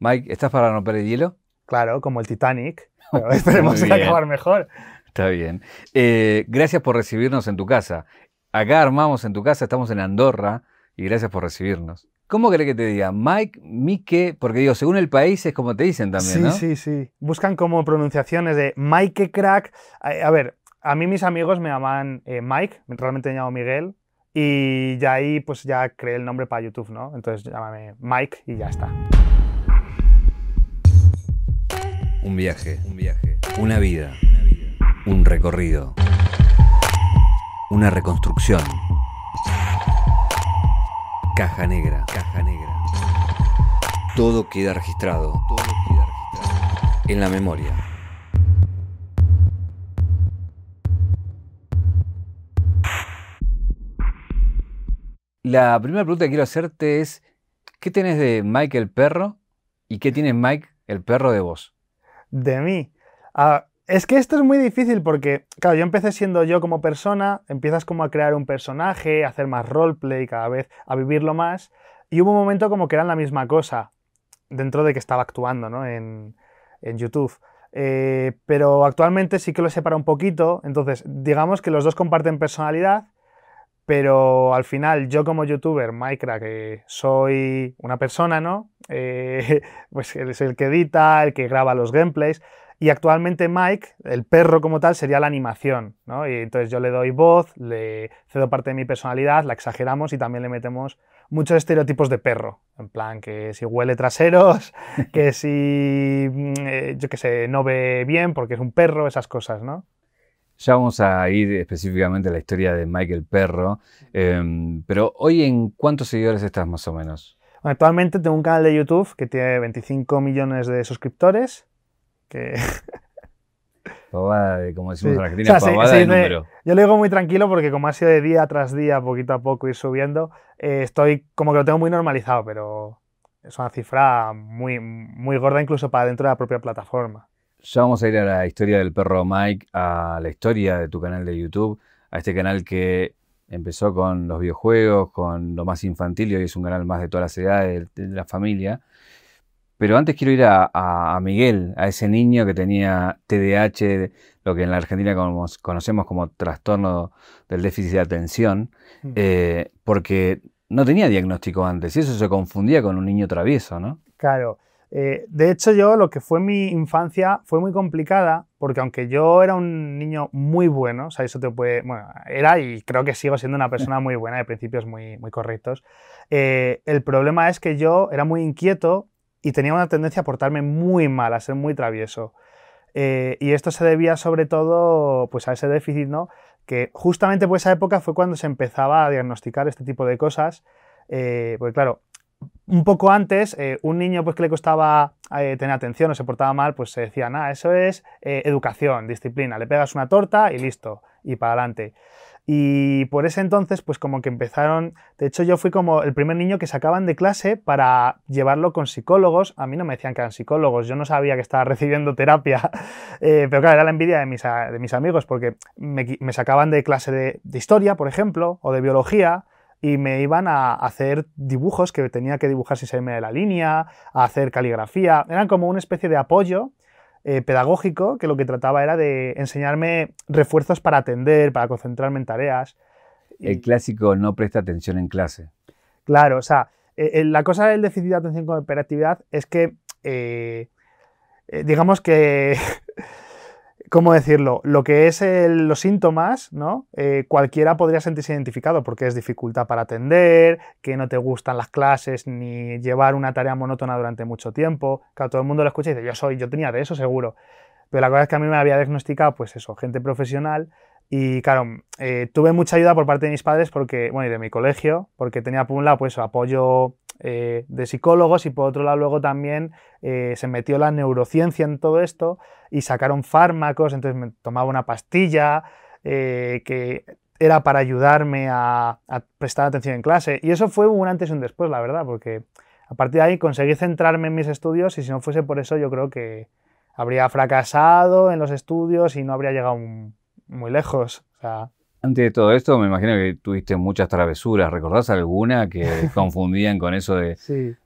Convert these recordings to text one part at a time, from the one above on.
Mike, ¿estás para romper el hielo? Claro, como el Titanic. Pero esperemos acabar mejor. Está bien. Eh, gracias por recibirnos en tu casa. Acá armamos en tu casa, estamos en Andorra y gracias por recibirnos. ¿Cómo querés que te diga? Mike, Mike, porque digo, según el país es como te dicen también, sí, ¿no? Sí, sí, sí. Buscan como pronunciaciones de Mike Crack. A, ver, a mí mis amigos me llaman eh, Mike, realmente me llamo Miguel, y ya ahí pues ya creé el nombre para YouTube, ¿no? Entonces llámame Mike y ya está. Un viaje, un viaje, una vida, un recorrido, una reconstrucción. Caja negra, caja negra. Todo queda registrado, todo queda registrado en la memoria. La primera pregunta que quiero hacerte es, ¿qué tenés de Mike el perro y qué tiene Mike el perro de vos? De mí. Ah, es que esto es muy difícil porque, claro, yo empecé siendo yo como persona, empiezas como a crear un personaje, a hacer más roleplay cada vez, a vivirlo más, y hubo un momento como que eran la misma cosa, dentro de que estaba actuando ¿no? en, en YouTube. Eh, pero actualmente sí que lo separa un poquito, entonces digamos que los dos comparten personalidad, pero al final yo como youtuber, Minecraft, que soy una persona, ¿no? Eh, pues soy el que edita, el que graba los gameplays, y actualmente Mike, el perro como tal, sería la animación, ¿no? Y entonces yo le doy voz, le cedo parte de mi personalidad, la exageramos y también le metemos muchos estereotipos de perro. En plan, que si huele traseros, que si, mm, eh, yo qué sé, no ve bien porque es un perro, esas cosas, ¿no? Ya vamos a ir específicamente a la historia de Michael Perro, em, pero hoy en cuántos seguidores estás más o menos? Actualmente tengo un canal de YouTube que tiene 25 millones de suscriptores que... como decimos en Argentina, de número. Yo lo digo muy tranquilo porque como ha sido de día tras día, poquito a poco ir subiendo, eh, estoy como que lo tengo muy normalizado, pero es una cifra muy, muy gorda incluso para dentro de la propia plataforma. Ya vamos a ir a la historia del perro Mike, a la historia de tu canal de YouTube, a este canal que empezó con los videojuegos, con lo más infantil y hoy es un canal más de todas las edades, de la familia. Pero antes quiero ir a, Miguel, a ese niño que tenía TDAH, lo que en la Argentina conocemos como trastorno del déficit de atención, mm. eh, porque no tenía diagnóstico antes y eso se confundía con un niño travieso, ¿no? Claro. Eh, de hecho, yo lo que fue mi infancia fue muy complicada porque aunque yo era un niño muy bueno, o sea, eso te puede, bueno, era y creo que sigo siendo una persona muy buena, de principios muy, muy correctos, eh, el problema es que yo era muy inquieto y tenía una tendencia a portarme muy mal, a ser muy travieso. Eh, y esto se debía sobre todo pues, a ese déficit, ¿no? que justamente por esa época fue cuando se empezaba a diagnosticar este tipo de cosas, porque claro, un poco antes, eh, un niño pues, que le costaba tener atención o se portaba mal, pues se decía, nada, eso es educación, disciplina, le pegas una torta y listo, y para adelante. Y por ese entonces, pues como que empezaron, de hecho yo fui como el primer niño que sacaban de clase para llevarlo con psicólogos. A mí no me decían que eran psicólogos, yo no sabía que estaba recibiendo terapia, eh, pero claro, era la envidia de mis, de mis amigos porque me, me, sacaban de clase de historia, por ejemplo, o de biología, y me iban a hacer dibujos que tenía que dibujar sin salirme de la línea, a hacer caligrafía. Eran como una especie de apoyo eh, pedagógico que lo que trataba era de enseñarme refuerzos para atender, para concentrarme en tareas. El clásico no presta atención en clase. Claro, o sea, eh, eh, la cosa del déficit de atención con hiperactividad es que, digamos que ¿cómo decirlo? Lo que es los síntomas, ¿no? Eh, cualquiera podría sentirse identificado porque es dificultad para atender, que no te gustan las clases ni llevar una tarea monótona durante mucho tiempo. Claro, todo el mundo lo escucha y dice, yo soy, yo tenía de eso seguro. Pero la cosa es que a mí me había diagnosticado, pues eso, gente profesional. Y claro, eh, tuve mucha ayuda por parte de mis padres porque, bueno, y de mi colegio, porque tenía por un lado pues apoyo eh, de psicólogos y por otro lado luego también eh, se metió la neurociencia en todo esto y sacaron fármacos, entonces me tomaba una pastilla eh, que era para ayudarme a, prestar atención en clase y eso fue un antes y un después, la verdad, porque a partir de ahí conseguí centrarme en mis estudios y si no fuese por eso yo creo que habría fracasado en los estudios y no habría llegado muy lejos. Antes de todo esto, me imagino que tuviste muchas travesuras. ¿Recordás alguna que confundían con eso de,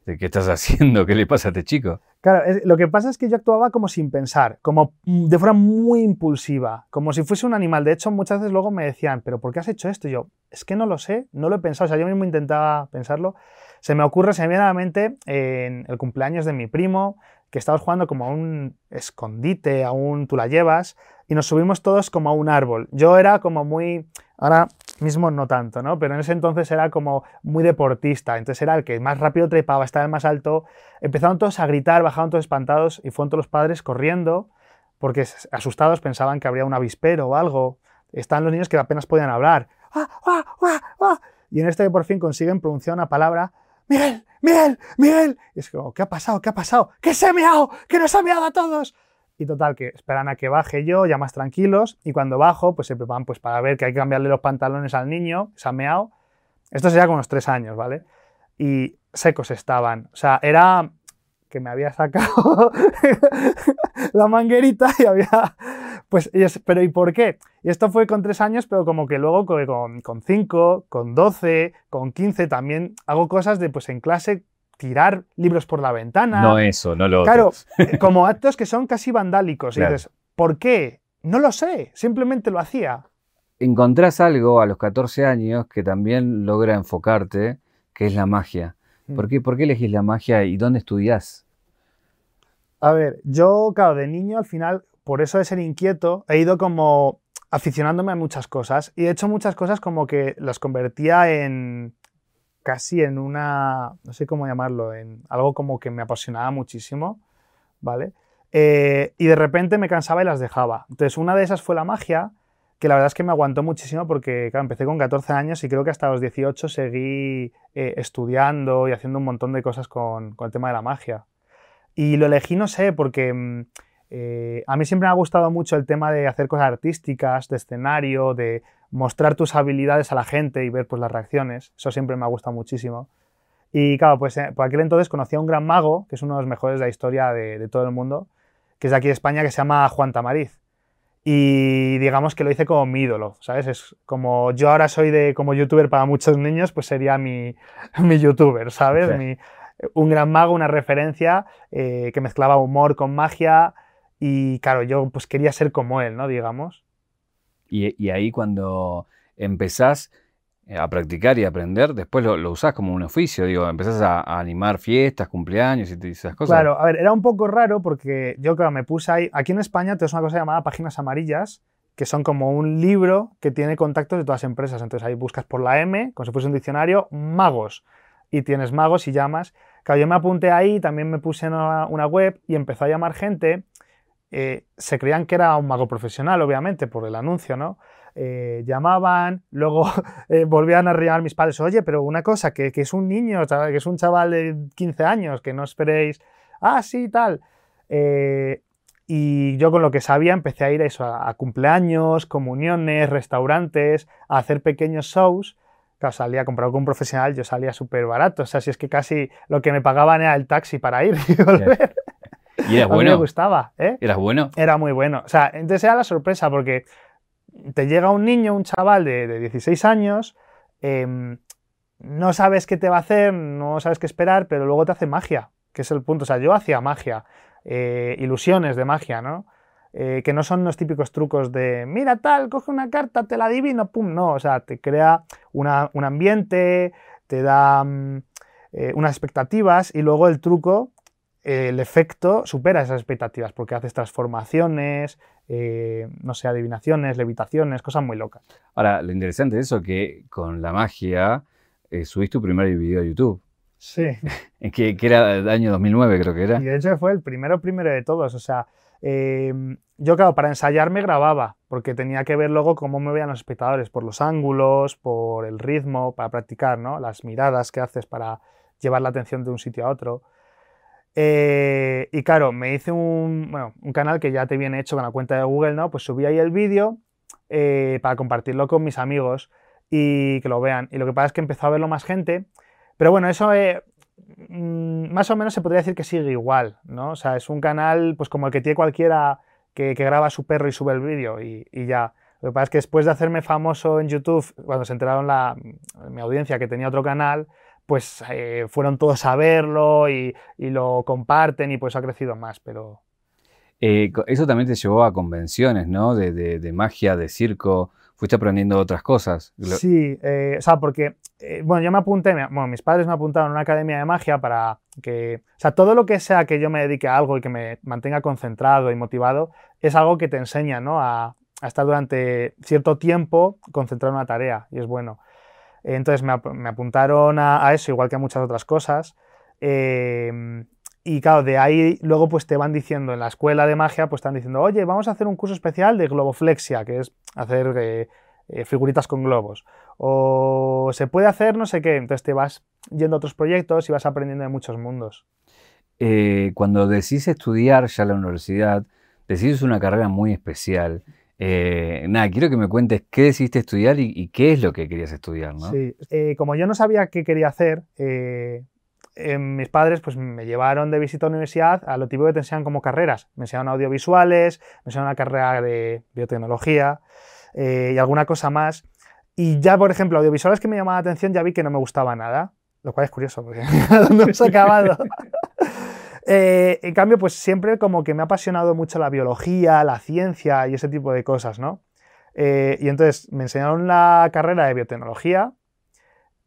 de qué estás haciendo? ¿Qué le pasa a este chico? Claro, lo que pasa es que yo actuaba como sin pensar, como mm, de forma muy impulsiva, como si fuese un animal. De hecho, muchas veces luego me decían, ¿pero por qué has hecho esto? Y yo, es que no lo sé, no lo he pensado. O sea, yo mismo intentaba pensarlo. Se me ocurre, se me viene a la mente en el cumpleaños de mi primo, que estábamos jugando como a un escondite, a un tú la llevas, y nos subimos todos como a un árbol. Yo era como muy, ahora mismo no tanto, ¿no? Pero en ese entonces era como muy deportista, entonces era el que más rápido trepaba, estaba el más alto. Empezaron todos a gritar, bajaron todos espantados y fueron todos los padres corriendo porque asustados pensaban que habría un avispero o algo. Estaban los niños que apenas podían hablar. Y en este por fin consiguen pronunciar una palabra, Miguel, Miguel, Miguel. Y es como, ¿qué ha pasado? ¿Qué ha pasado? ¡Que se ha meado! ¡Que nos ha meado a todos! Y total, que esperan a que baje yo, ya más tranquilos, y cuando bajo, pues se preparan pues, para ver que hay que cambiarle los pantalones al niño, se ha meado. Esto sería con unos tres años, ¿vale? Y secos estaban. O sea, era que me había sacado la manguerita y había... Pues, pero ¿y por qué? Y esto fue con tres años, pero como que luego con, con cinco, con doce, con quince también hago cosas de, pues en clase tirar libros por la ventana. No eso, no lo Claro, como actos que son casi vandálicos. Y dices, ¿por qué? No lo sé, simplemente lo hacía. Encontrás algo a los 14 años que también logra enfocarte, que es la magia. Mm. ¿Por qué, ¿Por qué elegís la magia y dónde estudiás? A ver, yo, claro, de niño al final, por eso de ser inquieto, he ido como aficionándome a muchas cosas y he hecho muchas cosas como que las convertía en, casi en una, no sé cómo llamarlo, en algo como que me apasionaba muchísimo, ¿vale? Eh, y de repente me cansaba y las dejaba. Entonces una de esas fue la magia, que la verdad es que me aguantó muchísimo porque empecé con 14 años y creo que hasta los 18 seguí eh, estudiando y haciendo un montón de cosas con, con, el tema de la magia. Y lo elegí, no sé, porque mm, eh, a mí siempre me ha gustado mucho el tema de hacer cosas artísticas, de escenario, de mostrar tus habilidades a la gente y ver pues, las reacciones. Eso siempre me ha gustado muchísimo. Y claro, pues eh, por aquel entonces conocí a un gran mago, que es uno de los mejores de la historia de, todo el mundo, que es de aquí de España, que se llama Juan Tamariz. Y digamos que lo hice como mi ídolo, ¿sabes? Es como yo ahora soy de como youtuber para muchos niños, pues sería mi, mi youtuber, ¿sabes? un gran mago, una referencia eh, que mezclaba humor con magia y claro, yo pues quería ser como él, ¿no? Digamos. Y, ahí cuando empezás eh, a practicar y aprender, después lo, usás como un oficio, digo, empezás a, animar fiestas, cumpleaños y esas cosas. Claro, a ver, era un poco raro porque yo, claro, me puse ahí, aquí en España tenemos una cosa llamada páginas amarillas, que son como un libro que tiene contactos de todas las empresas. Entonces ahí buscas por la M, como si fuese un diccionario, magos. Y tienes magos y llamas. Claro, yo me apunté ahí, también me puse en una web y empezó a llamar gente eh, se creían que era un mago profesional, obviamente, por el anuncio, ¿no? Eh, llamaban, luego eh, volvían a llamar mis padres, oye, pero una cosa, que, es un niño, que es un chaval de 15 años, que no esperéis, ah, sí, tal. y yo con lo que sabía empecé a ir a eso, a, cumpleaños, comuniones, restaurantes, a hacer pequeños shows. Claro, salía comprado con un profesional, yo salía súper barato. O sea, si es que casi lo que me pagaban era el taxi para ir. ¿Y eras bueno? me gustaba, ¿eh? ¿Eras bueno? Era muy bueno. O sea, entonces era la sorpresa porque te llega un niño, un chaval de, 16 años, em, no sabes qué te va a hacer, no sabes qué esperar, pero luego te hace magia, que es el punto. O sea, yo hacía magia, eh, ilusiones de magia, ¿no? Eh, que no son los típicos trucos de, mira tal, coge una carta, te la adivino, pum, no, o sea, te crea un ambiente, te da mm, eh, unas expectativas y luego el truco el efecto supera esas expectativas porque haces transformaciones, eh, no sé, adivinaciones, levitaciones, cosas muy locas. Ahora, lo interesante de eso es que con la magia eh, subiste tu primer video a YouTube. Sí. que, que era el año 2009 creo que era. Y de hecho fue el primero primero de todos. O sea, em, yo claro, para ensayarme grababa, porque tenía que ver luego cómo me veían los espectadores, por los ángulos, por el ritmo, para practicar, ¿no? Las miradas que haces para llevar la atención de un sitio a otro. Eh, y claro, me hice un, un, canal que ya te viene hecho con la cuenta de Google, ¿no? Pues subí ahí el vídeo eh, para compartirlo con mis amigos y que lo vean. Y lo que pasa es que empezó a verlo más gente. Pero bueno, eso eh, mm, más o menos se podría decir que sigue igual, ¿no? O sea, es un canal pues como el que tiene cualquiera que, graba a su perro y sube el vídeo y, y ya. Lo que pasa es que después de hacerme famoso en YouTube, cuando se enteraron la, mi audiencia que tenía otro canal, pues eh, fueron todos a verlo y, lo comparten y pues ha crecido más, pero... Eh, eso también te llevó a convenciones, ¿no? De, magia, de circo, fuiste aprendiendo otras cosas. Sí, eh, o sea, porque, bueno, yo me apunté, bueno, mis padres me apuntaron a una academia de magia para que, o sea, todo lo que sea que yo me dedique a algo y que me mantenga concentrado y motivado, es algo que te enseña, ¿no? A, a estar durante cierto tiempo concentrado en una tarea y es bueno. Entonces me, apuntaron a, eso, igual que a muchas otras cosas. Em, y claro, de ahí luego pues te van diciendo en la escuela de magia, pues están diciendo, oye, vamos a hacer un curso especial de globoflexia, que es hacer eh, eh, figuritas con globos. O se puede hacer no sé qué. Entonces te vas yendo a otros proyectos y vas aprendiendo de muchos mundos. Eh, cuando decís estudiar ya la universidad, decís una carrera muy especial. Eh, nada, quiero que me cuentes qué decidiste estudiar y, qué es lo que querías estudiar, ¿no? Sí, eh, como yo no sabía qué quería hacer, eh, mis padres pues, me llevaron de visita a la universidad a lo tipo que te enseñan como carreras. Me enseñaron audiovisuales, me enseñaron una carrera de biotecnología y alguna cosa más. Y ya, por ejemplo, audiovisuales que me llamaban la atención ya vi que no me gustaba nada, lo cual es curioso porque no hemos acabado. Eh, en cambio, pues siempre como que me ha apasionado mucho la biología, la ciencia y ese tipo de cosas, ¿no? Eh, y entonces me enseñaron la carrera de biotecnología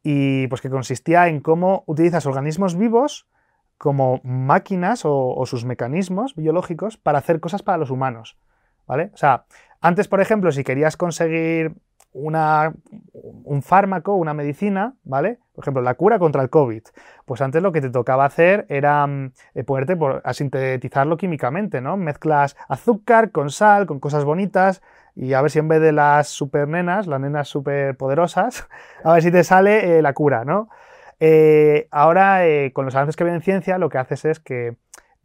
y pues que consistía en cómo utilizas organismos vivos como máquinas o, sus mecanismos biológicos para hacer cosas para los humanos, ¿vale? O sea, antes, por ejemplo, si querías conseguir una, un fármaco, una medicina, ¿vale? Por ejemplo, la cura contra el COVID. Pues antes lo que te tocaba hacer era mm, eh, poderte por, a sintetizarlo químicamente, ¿no? Mezclas azúcar con sal, con cosas bonitas, y a ver si en vez de las super nenas, las nenas super poderosas, a ver si te sale eh, la cura, ¿no? Eh, ahora, con los avances que hay en ciencia, lo que haces es que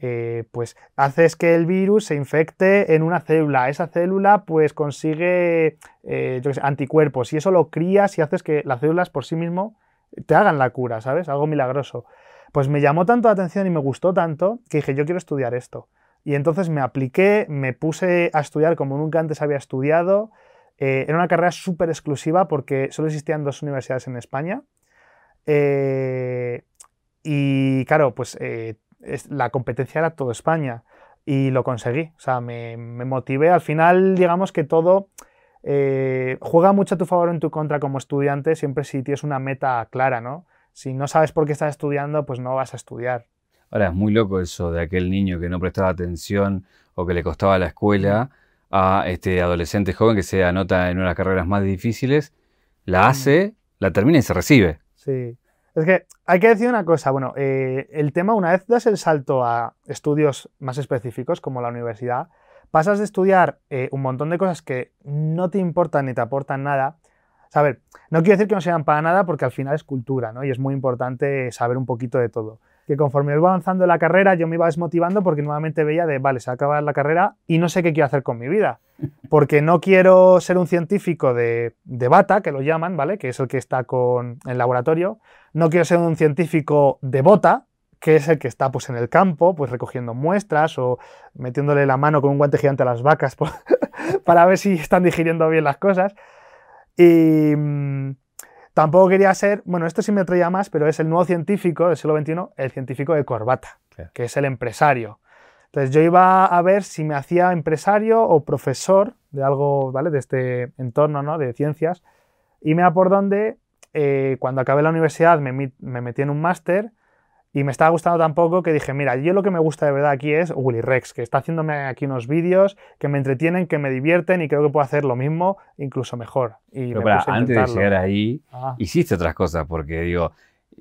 eh, pues haces que el virus se infecte en una célula. Esa célula pues consigue eh, anticuerpos y eso lo crías y haces que las células por sí mismo te hagan la cura, ¿sabes? Algo milagroso. Pues me llamó tanto la atención y me gustó tanto que dije, yo quiero estudiar esto. Y entonces me apliqué, me puse a estudiar como nunca antes había estudiado. Eh, era una carrera súper exclusiva porque solo existían dos universidades en España. y claro, pues la competencia era todo España y lo conseguí. O sea, me, motivé. Al final, digamos que todo eh, juega mucho a tu favor o en tu contra como estudiante, siempre si tienes una meta clara, ¿no? Si no sabes por qué estás estudiando, pues no vas a estudiar. Ahora, es muy loco eso de aquel niño que no prestaba atención o que le costaba la escuela a este adolescente joven que se anota en una de las carreras más difíciles, la hace, la termina y se recibe. Sí. Es que hay que decir una cosa, bueno, eh, el tema, una vez das el salto a estudios más específicos como la universidad, pasas de estudiar eh, un montón de cosas que no te importan ni te aportan nada. a ver, no quiero decir que no sean para nada porque al final es cultura, ¿no? Y es muy importante saber un poquito de todo que conforme iba avanzando la carrera yo me iba desmotivando porque nuevamente veía de, vale, se va a acabar la carrera y no sé qué quiero hacer con mi vida. Porque no quiero ser un científico de, de bata, que lo llaman, ¿vale? Que es el que está con el laboratorio. No quiero ser un científico de bota, que es el que está pues, en el campo, pues recogiendo muestras o metiéndole la mano con un guante gigante a las vacas para ver si están digiriendo bien las cosas. Y, mm, Tampoco quería ser, bueno, esto sí me traía más, pero es el nuevo científico del siglo XXI, el científico de corbata, que es el empresario. Entonces yo iba a ver si me hacía empresario o profesor de algo, ¿vale? De este entorno, ¿no? De ciencias. Y me da por donde, eh, cuando acabé la universidad, me, me metí en un máster y me estaba gustando tan poco que dije, mira, yo lo que me gusta de verdad aquí es Willy Rex, que está haciéndome aquí unos vídeos que me entretienen, que me divierten y creo que puedo hacer lo mismo, incluso mejor. Y Pero para, antes de llegar ahí, ah. hiciste otras cosas, porque digo,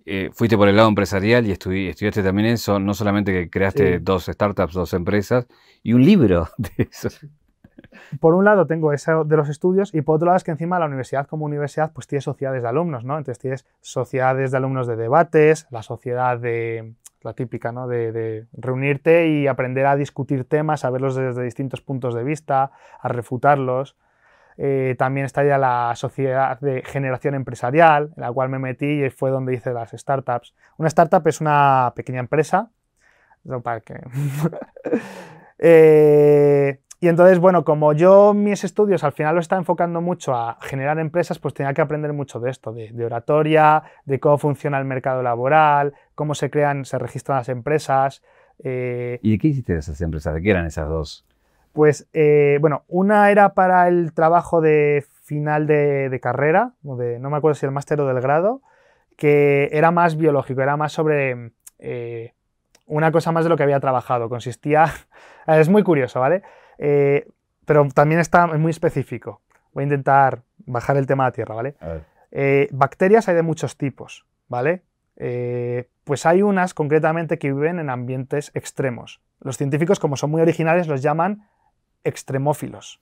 eh, fuiste por el lado empresarial y estudiaste también eso, no solamente que creaste dos startups, dos empresas, y un libro de eso por un lado tengo eso de los estudios y por otro lado es que encima la universidad como universidad pues tiene sociedades de alumnos, ¿no? Entonces tienes sociedades de alumnos de debates, la sociedad de, la típica, ¿no? De, reunirte y aprender a discutir temas, a verlos desde distintos puntos de vista, a refutarlos. Eh, también está ya la sociedad de generación empresarial, en la cual me metí y fue donde hice las startups. Una startup es una pequeña empresa, para que... Eh, y entonces, bueno, como yo mis estudios al final lo estaba enfocando mucho a generar empresas, pues tenía que aprender mucho de esto, de, oratoria, de cómo funciona el mercado laboral, cómo se crean, se registran las empresas. Eh, ¿Y de qué hiciste esas empresas? ¿De qué eran esas dos? Pues, eh, bueno, una era para el trabajo de final de, carrera, o de, no me acuerdo si el máster o del grado, que era más biológico, era más sobre eh, una cosa más de lo que había trabajado. Consistía, es muy curioso, ¿vale? Eh, pero también está muy específico. Voy a intentar bajar el tema a tierra, ¿vale? Eh, bacterias hay de muchos tipos, ¿vale? Eh, pues hay unas concretamente que viven en ambientes extremos. Los científicos, como son muy originales, los llaman extremófilos,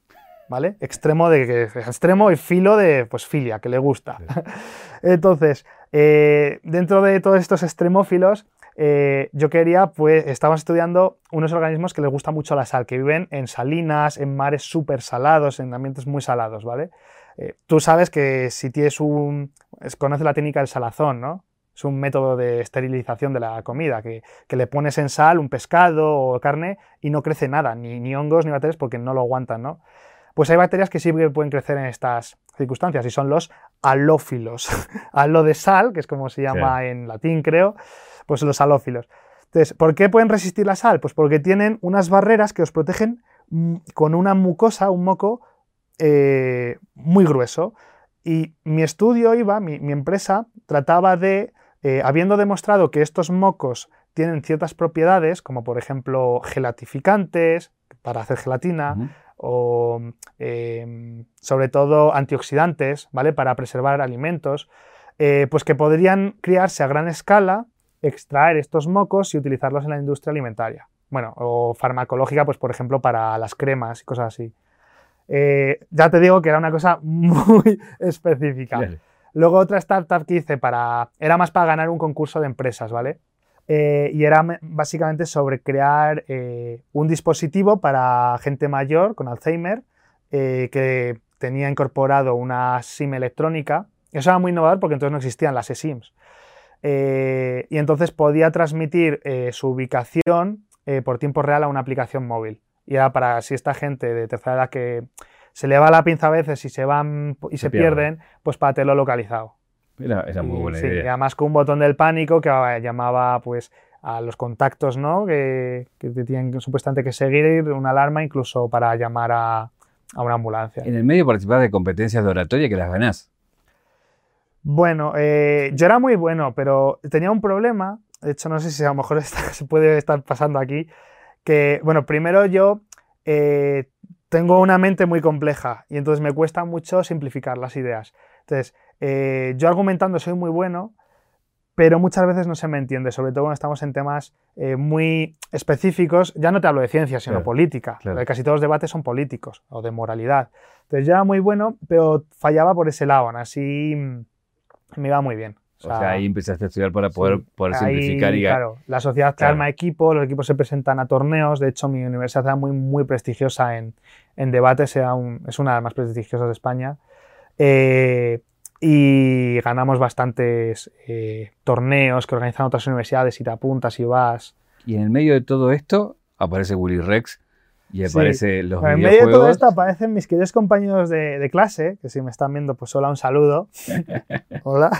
¿vale? Extremo de extremo y filo de pues filia, que le gusta. Entonces, dentro de todos estos extremófilos eh, yo quería, pues, estamos estudiando unos organismos que les gusta mucho la sal, que viven en salinas, en mares súper salados, en ambientes muy salados, ¿vale? Eh, tú sabes que si tienes un... conoces la técnica del salazón, ¿no? Es un método de esterilización de la comida, que, le pones en sal un pescado o carne y no crece nada, ni, ni hongos ni bacterias porque no lo aguantan, ¿no? Pues hay bacterias que sí pueden crecer en estas circunstancias y son los halófilos. Halo de sal, que es como se llama en latín, creo, pues los halófilos. Entonces, ¿por qué pueden resistir la sal? Pues porque tienen unas barreras que os protegen mm, con una mucosa, un moco eh, muy grueso. Y mi estudio iba, mi, empresa, trataba de, eh, habiendo demostrado que estos mocos tienen ciertas propiedades, como por ejemplo gelatificantes para hacer gelatina, o em, sobre todo antioxidantes, ¿vale? Para preservar alimentos, eh, pues que podrían criarse a gran escala extraer estos mocos y utilizarlos en la industria alimentaria. Bueno, o farmacológica, pues por ejemplo, para las cremas y cosas así. Eh, ya te digo que era una cosa muy específica. Luego otra startup que hice para, era más para ganar un concurso de empresas, ¿vale? Eh, y era básicamente sobre crear eh, un dispositivo para gente mayor con Alzheimer que tenía incorporado una SIM electrónica. Eso era muy innovador porque entonces no existían las eSIMs. Eh, y entonces podía transmitir eh, su ubicación eh, por tiempo real a una aplicación móvil. Y era para si esta gente de tercera edad que se le va la pinza a veces y se van y se, pierden, pues para tenerlo localizado. Era, muy buena idea. Y además con un botón del pánico que llamaba pues a los contactos, ¿no? Que, que te tienen supuestamente que seguir, una alarma incluso para llamar a, a una ambulancia. En el medio participar de competencias de oratoria que las ganás. Bueno, eh, yo era muy bueno, pero tenía un problema, de hecho no sé si a lo mejor se puede estar pasando aquí, que, bueno, primero yo eh, tengo una mente muy compleja y entonces me cuesta mucho simplificar las ideas. Entonces, eh, yo argumentando soy muy bueno, pero muchas veces no se me entiende, sobre todo cuando estamos en temas muy específicos. Ya no te hablo de ciencia, sino política. Casi todos los debates son políticos o de moralidad. Entonces yo era muy bueno, pero fallaba por ese lado. Así me iba muy bien. O sea, ahí empezaste a estudiar para poder, poder simplificar y... Claro, la sociedad te arma equipos, los equipos se presentan a torneos, de hecho mi universidad era muy, muy prestigiosa en, en debates, es una de las más prestigiosas de España, eh, y ganamos bastantes eh, torneos que organizan otras universidades y te apuntas y vas. Y en el medio de todo esto aparece Willy Rex y aparece los En medio de todo esto aparecen mis queridos compañeros de, clase, que si me están viendo, pues hola, un saludo. hola.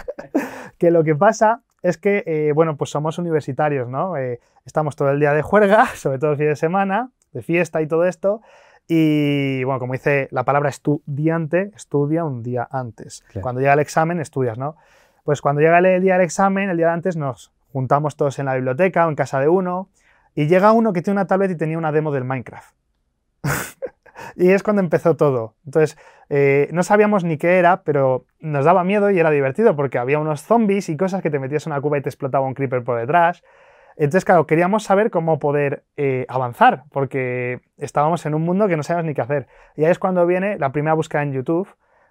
que lo que pasa es que, eh, bueno, pues somos universitarios, ¿no? Eh, estamos todo el día de juerga, sobre todo el fin de semana, de fiesta y todo esto. Y, bueno, como dice la palabra estudiante, estudia un día antes. Cuando llega el examen, estudias, ¿no? Pues cuando llega el día del examen, el día de antes, nos juntamos todos en la biblioteca o en casa de uno. Y llega uno que tiene una tablet y tenía una demo del Minecraft. y es cuando empezó todo. Entonces, eh, no sabíamos ni qué era, pero nos daba miedo y era divertido porque había unos zombies y cosas que te metías en una cuba y te explotaba un creeper por detrás. Entonces, claro, queríamos saber cómo poder eh, avanzar, porque estábamos en un mundo que no sabíamos ni qué hacer. Y ahí es cuando viene la primera búsqueda en YouTube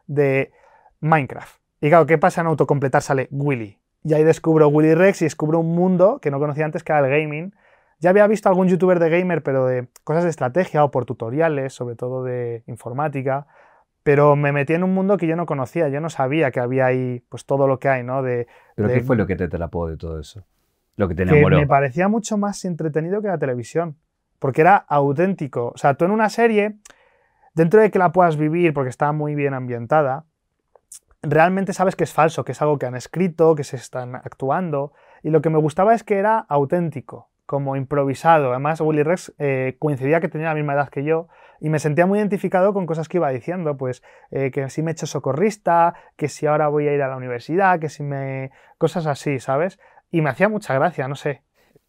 de Minecraft. Y claro, ¿qué pasa en autocompletar? Sale Willy. Y ahí descubro Willy Rex y descubro un mundo que no conocía antes, que era el gaming, ya había visto algún youtuber de gamer, pero de cosas de estrategia o por tutoriales, sobre todo de informática, pero me metí en un mundo que yo no conocía, yo no sabía que había ahí pues todo lo que hay, ¿no? De, ¿Pero qué fue lo que te atrapó de todo eso? Lo que te enamoró. me parecía mucho más entretenido que la televisión. porque era auténtico. O sea, tú en una serie, dentro de que la puedas vivir porque está muy bien ambientada, realmente sabes que es falso, que es algo que han escrito, que se están actuando. Y lo que me gustaba es que era auténtico, como improvisado. Además, Willy Rex eh, coincidía que tenía la misma edad que yo y me sentía muy identificado con cosas que iba diciendo, pues eh, que si me he hecho socorrista, que si ahora voy a ir a la universidad, que si me... cosas así, ¿sabes? Y me hacía mucha gracia, no sé.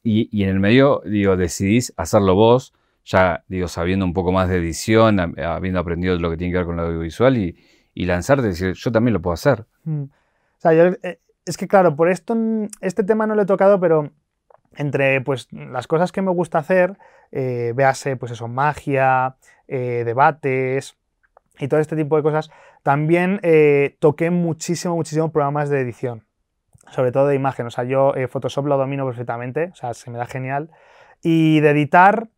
Y, y en el medio, digo, decidís hacerlo vos, ya, digo, sabiendo un poco más de edición, habiendo aprendido lo que tiene que ver con lo audiovisual y, y lanzarte y decir, yo también lo puedo hacer. Mm. O sea, yo, eh, es que claro, por esto, este tema no lo he tocado, pero entre pues las cosas que me gusta hacer, eh, véase pues eso, magia, eh, debates y todo este tipo de cosas, también eh, toqué muchísimo, muchísimo programas de edición, sobre todo de imagen. O sea, yo Photoshop lo domino perfectamente, o sea, se me da genial. Y de editar,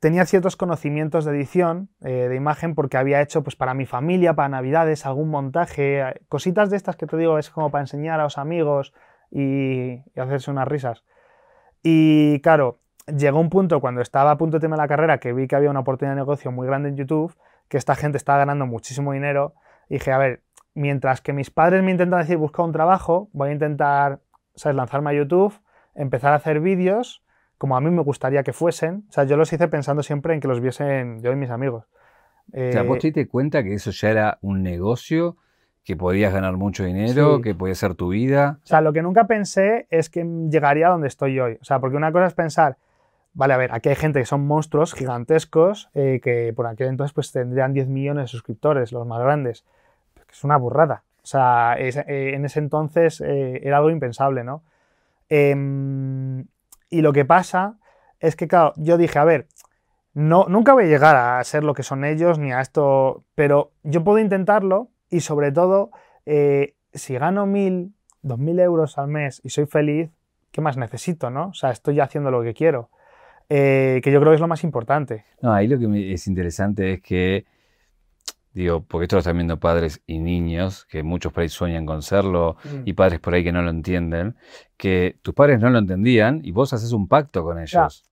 tenía ciertos conocimientos de edición de imagen porque había hecho pues para mi familia, para navidades, algún montaje, cositas de estas que te digo es como para enseñar a los amigos y hacerse unas risas. Y claro, llegó un punto cuando estaba a punto de terminar la carrera que vi que había una oportunidad de negocio muy grande en YouTube, que esta gente estaba ganando muchísimo dinero. Y dije, a ver, mientras que mis padres me intentan decir buscar un trabajo, voy a intentar, ¿sabes?, lanzarme a YouTube, empezar a hacer vídeos como a mí me gustaría que fuesen. O sea, yo los hice pensando siempre en que los viesen yo y mis amigos. o sea, vos te diste cuenta que eso ya era un negocio que podías ganar mucho dinero, que podía ser tu vida. O sea, lo que nunca pensé es que llegaría a donde estoy hoy. O sea, porque una cosa es pensar, vale, a ver, aquí hay gente que son monstruos gigantescos, eh, que por aquel entonces pues tendrían 10 millones de suscriptores, los más grandes. Es una burrada. O sea, eh, en ese entonces eh, era algo impensable, ¿no? Em, y lo que pasa es que, claro, yo dije, a ver, no, nunca voy a llegar a ser lo que son ellos ni a esto, pero yo puedo intentarlo y sobre todo, eh, si gano mil, dos mil euros al mes y soy feliz, ¿qué más necesito, no? O sea, estoy haciendo lo que quiero. Eh, que yo creo que es lo más importante. No, ahí lo que es interesante es que, digo, porque esto lo están viendo padres y niños, que muchos por ahí sueñan con serlo, mm. y padres por ahí que no lo entienden, que tus padres no lo entendían y vos haces un pacto con ellos.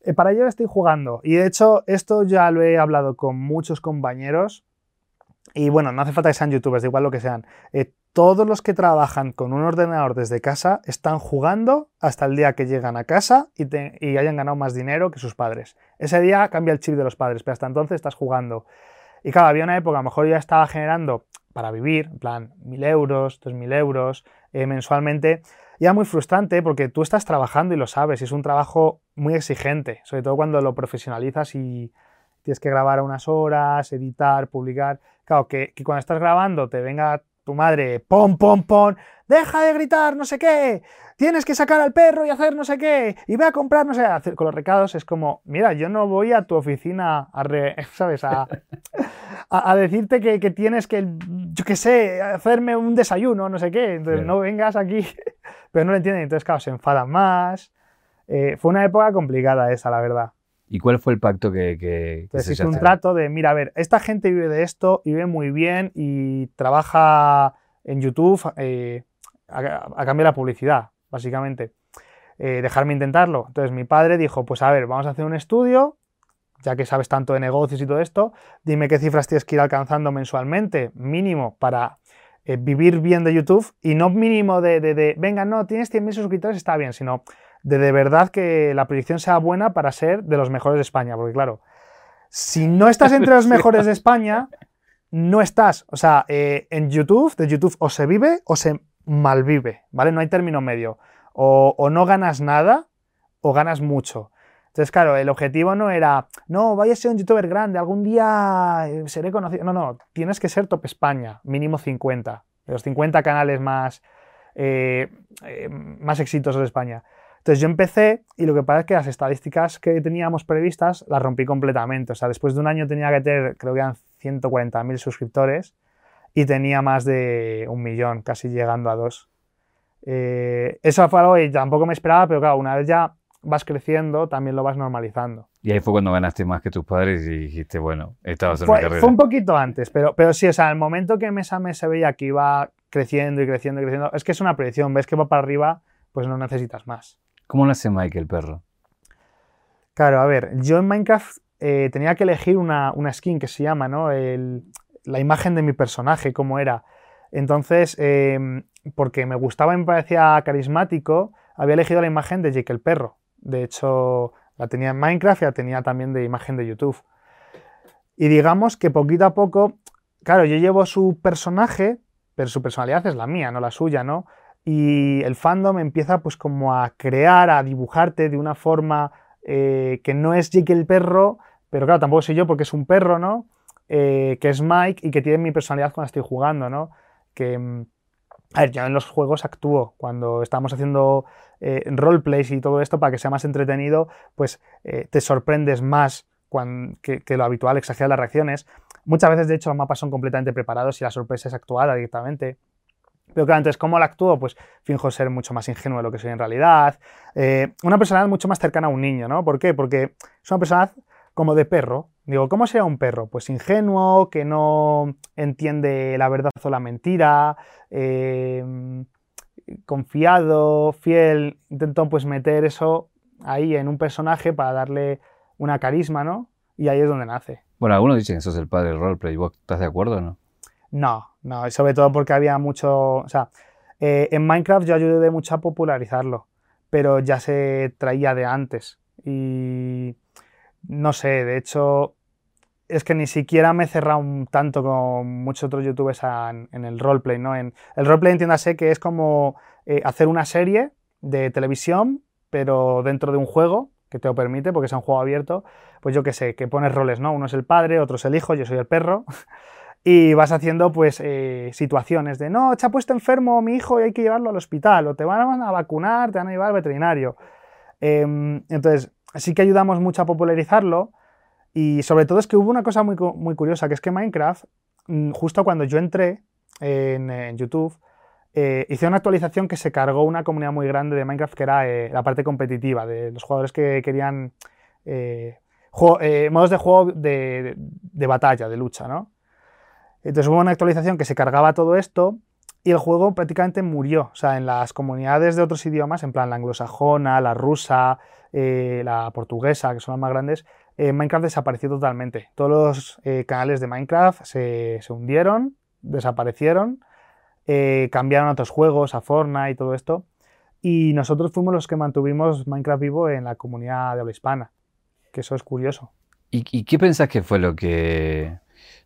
Eh, para ello estoy jugando. Y de hecho, esto ya lo he hablado con muchos compañeros y bueno, no hace falta que sean youtubers, da igual lo que sean. Eh, todos los que trabajan con un ordenador desde casa están jugando hasta el día que llegan a casa y, hayan ganado más dinero que sus padres. Ese día cambia el chip de los padres, pero hasta entonces estás jugando. Y claro, había una época, a lo mejor ya estaba generando para vivir, en plan, mil euros, dos mil euros eh, mensualmente. Y muy frustrante porque tú estás trabajando y lo sabes, y es un trabajo muy exigente, sobre todo cuando lo profesionalizas y tienes que grabar unas horas, editar, publicar. Claro, que, cuando estás grabando te venga tu madre, pom, pom, pom, deja de gritar, no sé qué, tienes que sacar al perro y hacer no sé qué, y ve a comprar, no sé, hacer, con los recados es como, mira, yo no voy a tu oficina a, ¿sabes? A, a, decirte que, tienes que, yo qué sé, hacerme un desayuno, no sé qué, entonces no vengas aquí, pero no lo entienden, entonces claro, se enfadan más. Eh, fue una época complicada esa, la verdad. ¿Y cuál fue el pacto que, que, que un trato de, mira, a ver, esta gente vive de esto vive muy bien y trabaja en YouTube eh, a, cambiar la publicidad, básicamente. Eh, dejarme intentarlo. Entonces mi padre dijo, pues a ver, vamos a hacer un estudio, ya que sabes tanto de negocios y todo esto, dime qué cifras tienes que ir alcanzando mensualmente, mínimo, para eh, vivir bien de YouTube y no mínimo de, de, de venga, no, tienes 100.000 suscriptores, está bien, sino de de verdad que la proyección sea buena para ser de los mejores de España. Porque claro, si no estás entre los mejores de España, no estás. O sea, eh, en YouTube, de YouTube o se vive o se malvive, ¿vale? No hay término medio. O, no ganas nada o ganas mucho. Entonces, claro, el objetivo no era, no, vaya a ser un youtuber grande, algún día eh, seré conocido. No, no, tienes que ser top España, mínimo 50, de los 50 canales más, eh, más exitosos de España. Entonces yo empecé y lo que pasa es que las estadísticas que teníamos previstas las rompí completamente. O sea, después de un año tenía que tener, creo que eran 140.000 suscriptores y tenía más de un millón, casi llegando a dos. Eh, eso fue algo que tampoco me esperaba, pero claro, una vez ya vas creciendo, también lo vas normalizando. Y ahí fue cuando ganaste más que tus padres y dijiste, bueno, esta va a ser fue, carrera. Fue un poquito antes, pero, pero sí, o sea, el momento que mes a mes se veía que iba creciendo y creciendo y creciendo, es que es una predicción, ves que va para arriba, pues no necesitas más. ¿Cómo nace Mike el perro? Claro, a ver, yo en Minecraft eh, tenía que elegir una, skin que se llama, ¿no? la imagen de mi personaje, cómo era. Entonces, em, porque me gustaba y me parecía carismático, había elegido la imagen de Jake el perro. De hecho, la tenía en Minecraft y la tenía también de imagen de YouTube. Y digamos que poquito a poco, claro, yo llevo su personaje, pero su personalidad es la mía, no la suya, ¿no? Y el fandom empieza pues como a crear, a dibujarte de una forma eh, que no es Jake el perro, pero claro, tampoco soy yo porque es un perro, ¿no? Eh, que es Mike y que tiene mi personalidad cuando estoy jugando, ¿no? Que, mm, a ver, yo en los juegos actúo. Cuando estamos haciendo eh, roleplays y todo esto para que sea más entretenido, pues eh, te sorprendes más que, lo habitual, exageras las reacciones. Muchas veces, de hecho, los mapas son completamente preparados y la sorpresa es actuada directamente. Pero claro, entonces, ¿cómo la actúo? Pues finjo ser mucho más ingenuo de lo que soy en realidad. Eh, una personalidad mucho más cercana a un niño, ¿no? ¿Por qué? Porque es una persona como de perro. Digo, ¿cómo sería un perro? Pues ingenuo, que no entiende la verdad o la mentira, em, confiado, fiel. Intento pues meter eso ahí en un personaje para darle una carisma, ¿no? Y ahí es donde nace. Bueno, algunos dicen que sos el padre del roleplay. ¿Vos estás de acuerdo o no? No, no, y sobre todo porque había mucho. O sea, eh, en Minecraft yo ayudé mucho a popularizarlo, pero ya se traía de antes. Y no sé, de hecho, es que ni siquiera me he cerrado tanto con muchos otros youtubers en, el roleplay, ¿no? En, el roleplay entiéndase que es como eh, hacer una serie de televisión, pero dentro de un juego que te lo permite, porque es un juego abierto, pues yo qué sé, que pones roles, ¿no? Uno es el padre, otro es el hijo, yo soy el perro, y vas haciendo pues eh, situaciones de, no, se ha puesto enfermo mi hijo y hay que llevarlo al hospital, o te van a vacunar, te van a llevar al veterinario. Em, entonces, Así que ayudamos mucho a popularizarlo y sobre todo es que hubo una cosa muy, muy curiosa, que es que Minecraft, mm, justo cuando yo entré en, YouTube, eh, hice una actualización que se cargó una comunidad muy grande de Minecraft que era eh, la parte competitiva, de los jugadores que querían eh, modos de juego de, de, batalla, de lucha, ¿no? Entonces hubo una actualización que se cargaba todo esto y el juego prácticamente murió. O sea, en las comunidades de otros idiomas, en plan la anglosajona, la rusa, eh, la portuguesa, que son las más grandes, eh, Minecraft desapareció totalmente. Todos los eh, canales de Minecraft se, hundieron, desaparecieron, cambiaron a otros juegos, a Fortnite y todo esto. Y nosotros fuimos los que mantuvimos Minecraft vivo en la comunidad de habla hispana, que eso es curioso. ¿Y, qué pensás que fue lo que,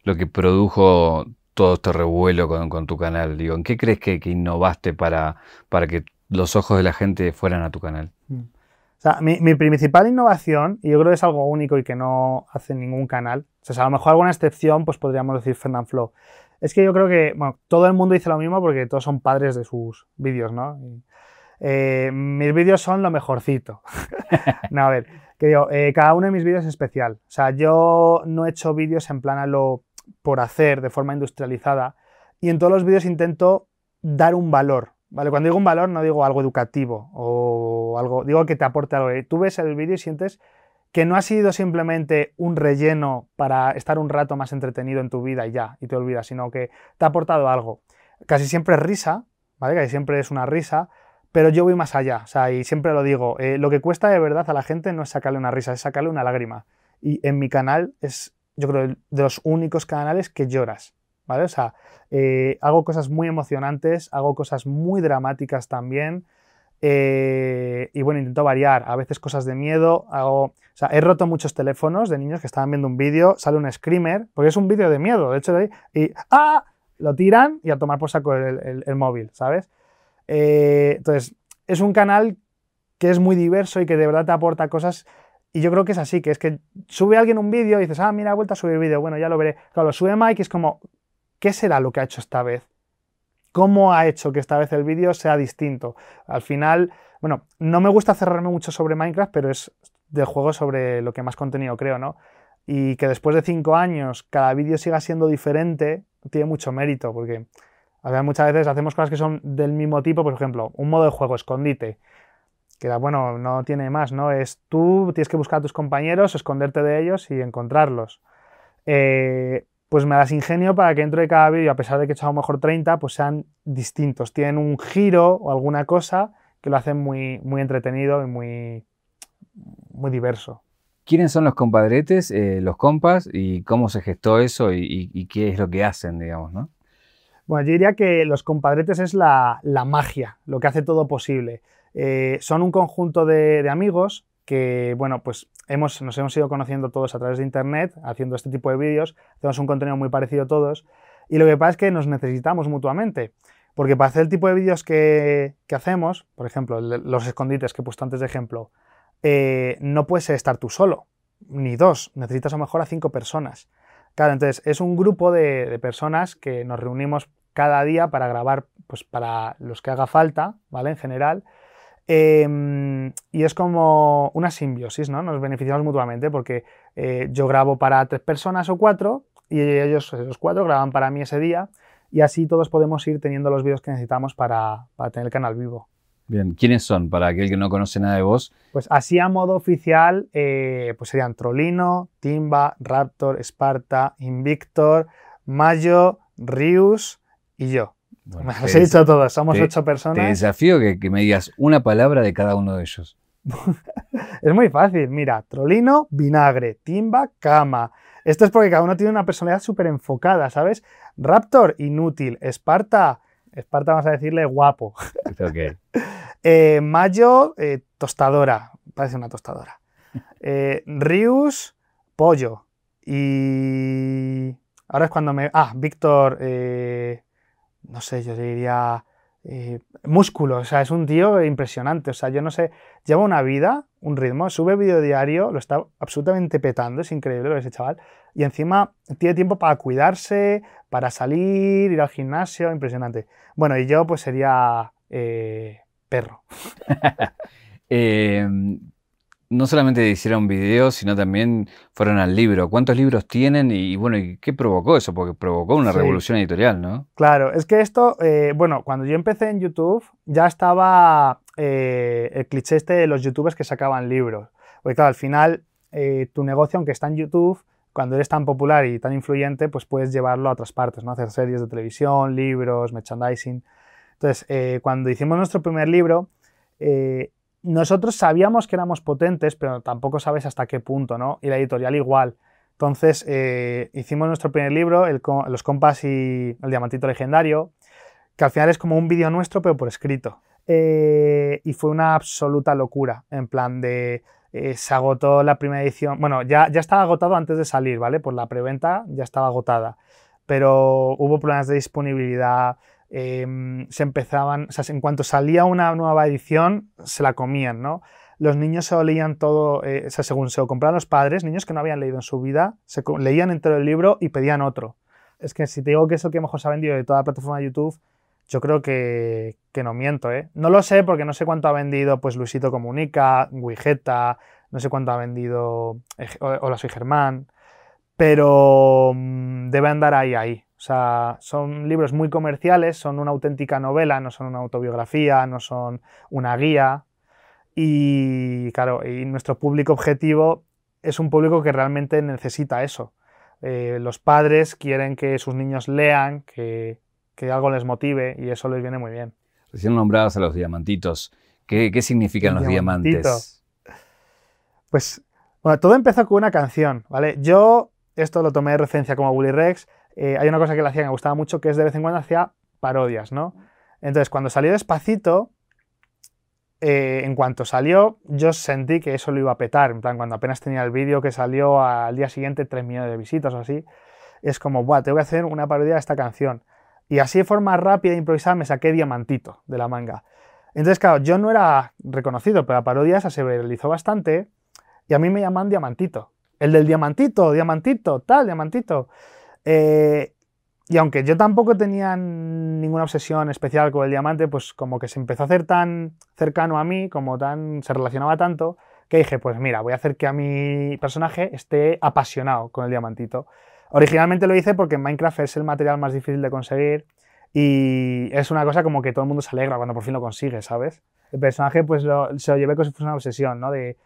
lo que produjo todo este revuelo con, tu canal? Digo, ¿En qué crees que, innovaste para, para que los ojos de la gente fueran a tu canal? Mm. Mi, principal innovación, y yo creo que es algo único y que no hace ningún canal, o sea, a lo mejor alguna excepción, pues podríamos decir Fernand es que yo creo que, todo el mundo dice lo mismo porque todos son padres de sus vídeos, ¿no? Eh, mis vídeos son lo mejorcito. no, a ver, que digo, eh, cada uno de mis vídeos es especial. O sea, yo no he hecho vídeos en plan a lo por hacer de forma industrializada y en todos los vídeos intento dar un valor. ¿vale? Cuando digo un valor no digo algo educativo o algo, digo que te aporte algo. Tú ves el vídeo y sientes que no ha sido simplemente un relleno para estar un rato más entretenido en tu vida y ya, y te olvidas, sino que te ha aportado algo. Casi siempre es risa, ¿vale? Casi siempre es una risa, pero yo voy más allá, o sea, y siempre lo digo, eh, lo que cuesta de verdad a la gente no es sacarle una risa, es sacarle una lágrima. Y en mi canal es yo creo, de los únicos canales que lloras, ¿vale? O sea, eh, hago cosas muy emocionantes, hago cosas muy dramáticas también. Eh, y bueno, intento variar, a veces cosas de miedo, hago, o sea, he roto muchos teléfonos de niños que estaban viendo un vídeo, sale un screamer, porque es un vídeo de miedo, de hecho, y ¡ah! Lo tiran y a tomar por saco el, móvil, ¿sabes? Eh, entonces, es un canal que es muy diverso y que de verdad te aporta cosas y yo creo que es así, que es que sube alguien un vídeo y dices, ah, mira, ha vuelto a subir vídeo, bueno, ya lo veré. Claro, lo sube Mike y es como, ¿qué será lo que ha hecho esta vez? ¿Cómo ha hecho que esta vez el vídeo sea distinto? Al final, bueno, no me gusta cerrarme mucho sobre Minecraft, pero es del juego sobre lo que más contenido creo, ¿no? Y que después de cinco años cada vídeo siga siendo diferente, tiene mucho mérito, porque ver, muchas veces hacemos cosas que son del mismo tipo, por ejemplo, un modo de juego, escondite que bueno, no tiene más, ¿no? Es tú tienes que buscar a tus compañeros, esconderte de ellos y encontrarlos. Eh, pues me das ingenio para que dentro de cada vídeo, a pesar de que he hecho a lo mejor 30, pues sean distintos. Tienen un giro o alguna cosa que lo hacen muy, muy entretenido y muy, muy diverso. ¿Quiénes son los compadretes, eh, los compas, y cómo se gestó eso y, qué es lo que hacen, digamos, ¿no? Bueno, yo diría que los compadretes es la, magia, lo que hace todo posible. Eh, son un conjunto de, amigos que, bueno, pues hemos, nos hemos ido conociendo todos a través de internet, haciendo este tipo de vídeos, hacemos un contenido muy parecido todos, y lo que pasa es que nos necesitamos mutuamente. Porque para hacer el tipo de vídeos que, hacemos, por ejemplo, los escondites que he puesto antes de ejemplo, eh, no puedes estar tú solo, ni dos, necesitas a lo mejor a cinco personas. Claro, entonces es un grupo de, personas que nos reunimos cada día para grabar, pues para los que haga falta, ¿vale? En general. Em, y es como una simbiosis, ¿no? Nos beneficiamos mutuamente porque eh, yo grabo para tres personas o cuatro y ellos, los cuatro, graban para mí ese día y así todos podemos ir teniendo los vídeos que necesitamos para, para tener el canal vivo. Bien, ¿quiénes son para aquel que no conoce nada de vos? Pues así a modo oficial, eh, pues serían Trolino, Timba, Raptor, Sparta, Invictor, Mayo, Rius y yo. me has dicho todos, somos ocho personas. Te desafío que, que me digas una palabra de cada uno de ellos. es muy fácil, mira, Trolino, vinagre, Timba, cama. Esto es porque cada uno tiene una personalidad súper enfocada, ¿sabes? Raptor, inútil. Esparta, Esparta vamos a decirle guapo. Okay. Eh, Mayo, eh, tostadora. Parece una tostadora. Eh, Rius, pollo. Y ahora es cuando me... Ah, Víctor, no sé, yo diría... músculo, o sea, es un tío impresionante, o sea, yo no sé, lleva una vida, un ritmo, sube vídeo diario, lo está absolutamente petando, es increíble ese chaval, y encima tiene tiempo para cuidarse, para salir, ir al gimnasio, impresionante. Bueno, y yo pues sería eh, perro. Em, no solamente hicieron videos, sino también fueron al libro. ¿Cuántos libros tienen y, bueno, ¿y qué provocó eso? Porque provocó una revolución editorial, ¿no? Claro, es que esto, eh, bueno, cuando yo empecé en YouTube ya estaba eh, el cliché este de los youtubers que sacaban libros. Porque claro, al final tu negocio, aunque está en YouTube, cuando eres tan popular y tan influyente, pues puedes llevarlo a otras partes, ¿no? Hacer series de televisión, libros, merchandising. Entonces, eh, cuando hicimos nuestro primer libro, eh, nosotros sabíamos que éramos potentes, pero tampoco sabes hasta qué punto, ¿no? Y la editorial igual. Entonces, eh, hicimos nuestro primer libro, Los Compas y el Diamantito Legendario, que al final es como un vídeo nuestro, pero por escrito. y fue una absoluta locura, en plan de eh, se agotó la primera edición. Bueno, ya, ya estaba agotado antes de salir, ¿vale? Por la preventa ya estaba agotada. Pero hubo problemas de disponibilidad. Em, se empezaban, o sea, en cuanto salía una nueva edición, se la comían, ¿no? Los niños se lo leían todo, eh, o sea, según se lo compraban los padres, niños que no habían leído en su vida, se leían entero el libro y pedían otro. Es que si te digo que es el que mejor se ha vendido de toda la plataforma de YouTube, yo creo que, no miento, ¿eh? No lo sé porque no sé cuánto ha vendido pues Luisito Comunica, Wigeta, no sé cuánto ha vendido Hola Soy Germán, pero mm, debe andar ahí, ahí. O sea, son libros muy comerciales, son una auténtica novela, no son una autobiografía, no son una guía. Y claro, y nuestro público objetivo es un público que realmente necesita eso. Eh, los padres quieren que sus niños lean, que, que algo les motive y eso les viene muy bien. Recién nombrados a los diamantitos. ¿Qué, qué significan los diamantes? Pues, bueno, todo empezó con una canción, ¿vale? Yo, esto lo tomé de referencia como Willy Rex. Eh, hay una cosa que le hacía que me gustaba mucho, que es de vez en cuando hacía parodias, ¿no? Entonces, cuando salió Despacito, eh, en cuanto salió, yo sentí que eso lo iba a petar. En plan, cuando apenas tenía el vídeo que salió al día siguiente, 3 millones de visitas o así, es como, Buah, tengo que hacer una parodia de esta canción. Y así de forma rápida e improvisada me saqué Diamantito de la manga. Entonces, claro, yo no era reconocido, pero la parodia esa se viralizó bastante y a mí me llaman Diamantito. El del Diamantito, Diamantito, tal, Diamantito. Eh, y aunque yo tampoco tenía ninguna obsesión especial con el diamante, pues como que se empezó a hacer tan cercano a mí, como tan se relacionaba tanto, que dije, pues mira, voy a hacer que a mi personaje esté apasionado con el diamantito. Originalmente lo hice porque Minecraft es el material más difícil de conseguir y es una cosa como que todo el mundo se alegra cuando por fin lo consigue, ¿sabes? El personaje pues se lo llevé como si fuese una obsesión, ¿no? De,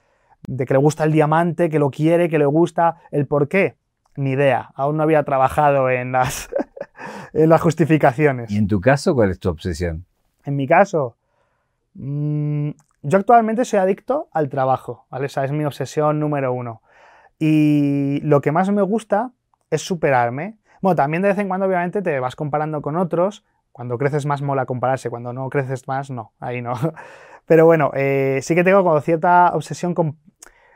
que le gusta el diamante, que lo quiere, que le gusta. ¿El por qué? Ni idea. Aún no había trabajado en las, en las justificaciones. ¿Y en tu caso cuál es tu obsesión? En mi caso, mm, yo actualmente soy adicto al trabajo, ¿vale? Esa es mi obsesión número uno. Y lo que más me gusta es superarme. Bueno, también de vez en cuando obviamente te vas comparando con otros. Cuando creces más mola compararse, cuando no creces más, no, ahí no. Pero bueno, eh, sí que tengo como cierta obsesión con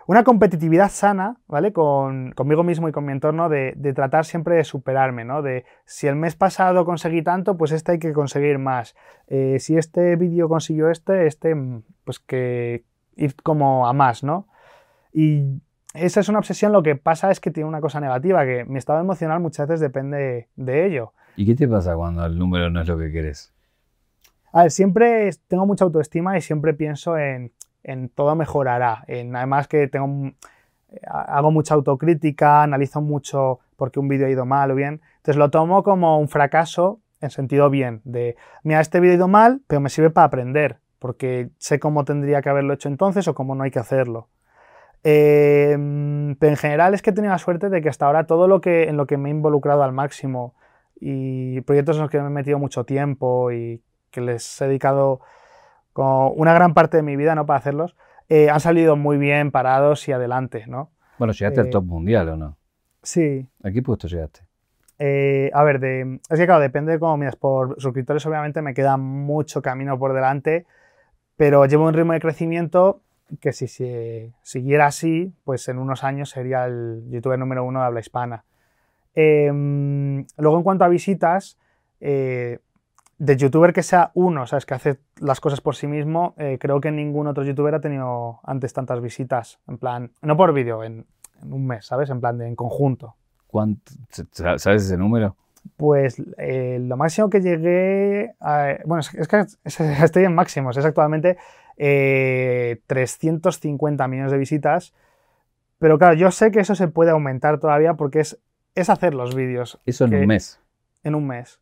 una competitividad sana, ¿vale? Con, conmigo mismo y con mi entorno de, tratar siempre de superarme, ¿no? De si el mes pasado conseguí tanto, pues este hay que conseguir más. Eh, si este vídeo consiguió este, este, mm, pues que ir como a más, ¿no? Y esa es una obsesión, lo que pasa es que tiene una cosa negativa, que mi estado emocional muchas veces depende de ello. ¿Y qué te pasa cuando el número no es lo que quieres? A ver, siempre tengo mucha autoestima y siempre pienso en en todo mejorará. Además que tengo, hago mucha autocrítica, analizo mucho por qué un vídeo ha ido mal o bien. Entonces lo tomo como un fracaso en sentido bien, de, mira, este vídeo ha ido mal, pero me sirve para aprender, porque sé cómo tendría que haberlo hecho entonces o cómo no hay que hacerlo. Em, pero en general es que he tenido la suerte de que hasta ahora todo lo que, en lo que me he involucrado al máximo y proyectos en los que me he metido mucho tiempo y que les he dedicado como una gran parte de mi vida, ¿no? Para hacerlos, eh, han salido muy bien parados y adelante, ¿no? Bueno, llegaste al eh, top mundial, ¿o no? Sí. ¿A qué puesto llegaste? Eh, a ver, es que claro, depende de cómo miras. Por suscriptores, obviamente, me queda mucho camino por delante, pero llevo un ritmo de crecimiento que si se siguiera así, pues en unos años sería el youtuber número uno de habla hispana. Em, luego, en cuanto a visitas, de youtuber que sea uno, ¿sabes? Que hace las cosas por sí mismo, eh, creo que ningún otro youtuber ha tenido antes tantas visitas, en plan, no por vídeo, en, un mes, ¿sabes? En plan, de, en conjunto. ¿Cuánto, ¿Sabes ese número? Pues eh, lo máximo que llegué, a, bueno, es, que estoy en máximos, es actualmente 350 eh, millones de visitas, pero claro, yo sé que eso se puede aumentar todavía porque es, es hacer los vídeos. Eso en un mes. En un mes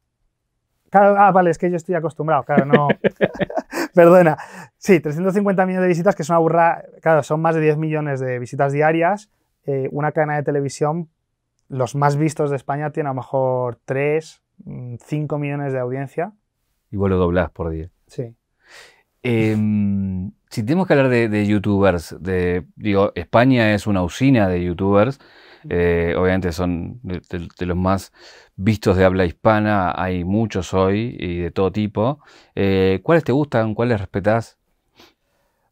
ah, vale, es que yo estoy acostumbrado, claro, no. Perdona. Sí, 350 millones de visitas, que es una burra. Claro, son más de 10 millones de visitas diarias. Eh, una cadena de televisión, los más vistos de España, tiene a lo mejor 3, 5 mm, millones de audiencia. Y vos lo doblás por día. Sí. Em, si tenemos que hablar de, youtubers, de, digo, España es una usina de youtubers. Eh, obviamente son de, los más vistos de habla hispana, hay muchos hoy y de todo tipo. Eh, ¿Cuáles te gustan? ¿Cuáles respetás?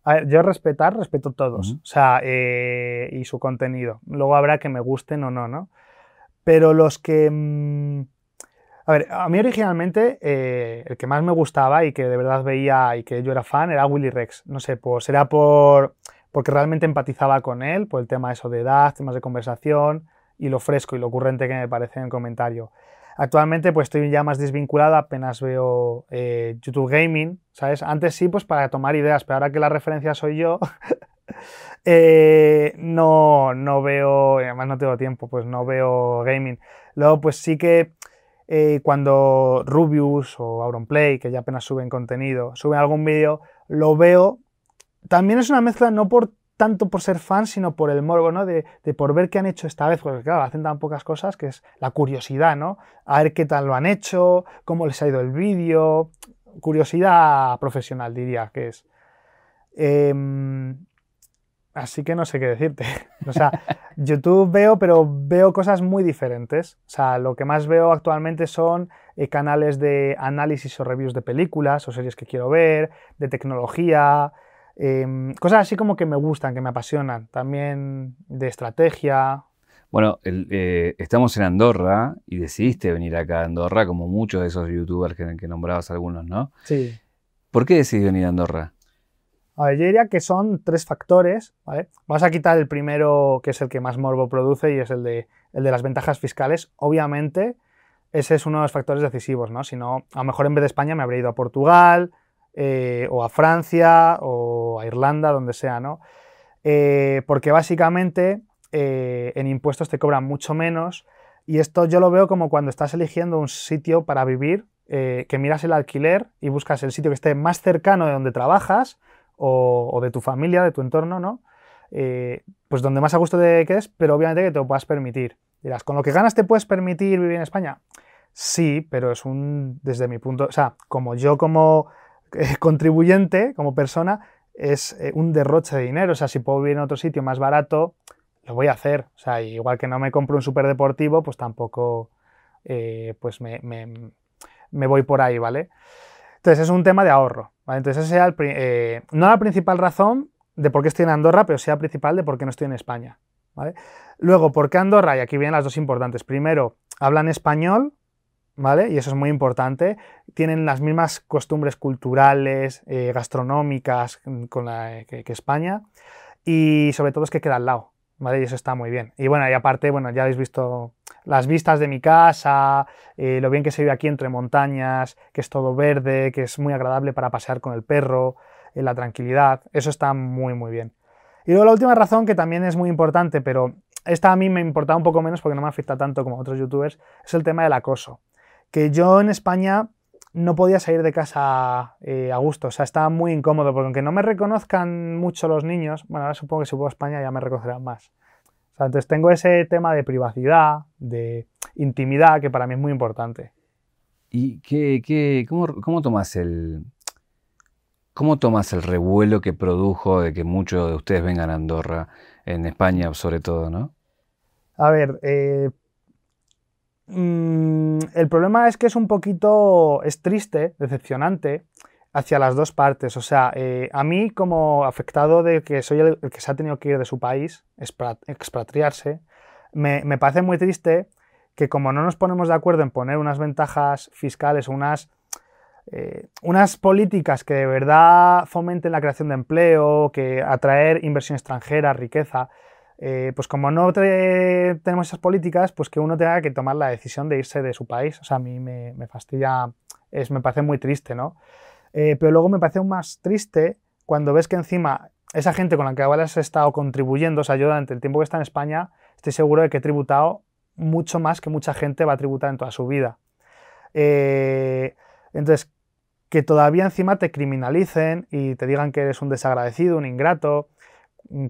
A ver, yo respetar, respeto todos, o sea, eh, y su contenido. Luego habrá que me gusten o no, ¿no? Pero los que... Mm, a ver, a mí originalmente el que más me gustaba y que de verdad veía y que yo era fan era Willy Rex. No sé, pues era por porque realmente empatizaba con él, por el tema eso de edad, temas de conversación y lo fresco y lo ocurrente que me parece en el comentario. Actualmente pues estoy ya más desvinculada, apenas veo eh, YouTube Gaming, ¿sabes? Antes sí, pues para tomar ideas, pero ahora que la referencia soy yo, eh, no, no veo, además no tengo tiempo, pues no veo gaming. Luego pues sí que eh, cuando Rubius o Auronplay, que ya apenas suben contenido, suben algún vídeo, lo veo también es una mezcla no por tanto por ser fan, sino por el morbo, ¿no? De, por ver qué han hecho esta vez, porque claro, hacen tan pocas cosas que es la curiosidad, ¿no? A ver qué tal lo han hecho, cómo les ha ido el vídeo, curiosidad profesional diría que es. Em, así que no sé qué decirte. O sea, YouTube veo, pero veo cosas muy diferentes. O sea, lo que más veo actualmente son eh, canales de análisis o reviews de películas o series que quiero ver, de tecnología, Em, cosas así como que me gustan, que me apasionan. También de estrategia. Bueno, eh, estamos en Andorra y decidiste venir acá a Andorra, como muchos de esos youtubers que, que nombrabas algunos, ¿no? Sí. ¿Por qué decidiste venir a Andorra? A ver, yo diría que son tres factores, ¿vale? Vamos a quitar el primero, que es el que más morbo produce, y es el de, el de las ventajas fiscales. Obviamente, ese es uno de los factores decisivos, ¿no? Si no, a lo mejor en vez de España me habría ido a Portugal, eh, o a Francia o a Irlanda, donde sea, ¿no? Eh, porque básicamente eh, en impuestos te cobran mucho menos y esto yo lo veo como cuando estás eligiendo un sitio para vivir, que miras el alquiler y buscas el sitio que esté más cercano de donde trabajas o, de tu familia, de tu entorno, ¿no? pues donde más a gusto te quedes, pero obviamente que te lo puedas permitir. Dirás, ¿con lo que ganas te puedes permitir vivir en España? Sí, pero es un, desde mi punto, o sea, como yo como contribuyente, como persona, es eh, un derroche de dinero. O sea, si puedo vivir en otro sitio más barato, lo voy a hacer. O sea, igual que no me compro un superdeportivo, pues tampoco eh, pues me, voy por ahí, ¿vale? Entonces es un tema de ahorro, ¿vale? Entonces esa sea eh, no la principal razón de por qué estoy en Andorra, pero sea principal de por qué no estoy en España. Luego, ¿por qué Andorra? Y aquí vienen las dos importantes. Primero, hablan español, ¿vale? Y eso es muy importante. Tienen las mismas costumbres culturales, eh, gastronómicas con la, que, España. Y sobre todo es que queda al lado, ¿vale? Y eso está muy bien. Y bueno, y aparte, bueno, ya habéis visto las vistas de mi casa, eh, lo bien que se vive aquí entre montañas, que es todo verde, que es muy agradable para pasear con el perro, eh, la tranquilidad. Eso está muy, muy bien. Y luego la última razón, que también es muy importante, pero esta a mí me importa un poco menos porque no me afecta tanto como a otros youtubers, es el tema del acoso que yo en España no podía salir de casa eh, a gusto, o sea, estaba muy incómodo, porque aunque no me reconozcan mucho los niños, bueno, ahora supongo que si vuelvo a España ya me reconocerán más. O sea, entonces tengo ese tema de privacidad, de intimidad, que para mí es muy importante. ¿Y qué, qué, cómo, cómo, tomas el, cómo tomas el revuelo que produjo de que muchos de ustedes vengan a Andorra, en España sobre todo, no? A ver, eh, Mm, el problema es que es un poquito, es triste, decepcionante hacia las dos partes. O sea, eh, a mí como afectado de que soy el, que se ha tenido que ir de su país, expatriarse, me, parece muy triste que como no nos ponemos de acuerdo en poner unas ventajas fiscales, unas, eh, unas políticas que de verdad fomenten la creación de empleo, que atraer inversión extranjera, riqueza, eh, pues como no tenemos esas políticas, pues que uno tenga que tomar la decisión de irse de su país. O sea, a mí me, fastidia, es, me parece muy triste, ¿no? Eh, pero luego me parece aún más triste cuando ves que encima esa gente con la que ahora has estado contribuyendo, o sea, yo durante el tiempo que está en España, estoy seguro de que he tributado mucho más que mucha gente va a tributar en toda su vida. Eh, entonces, que todavía encima te criminalicen y te digan que eres un desagradecido, un ingrato,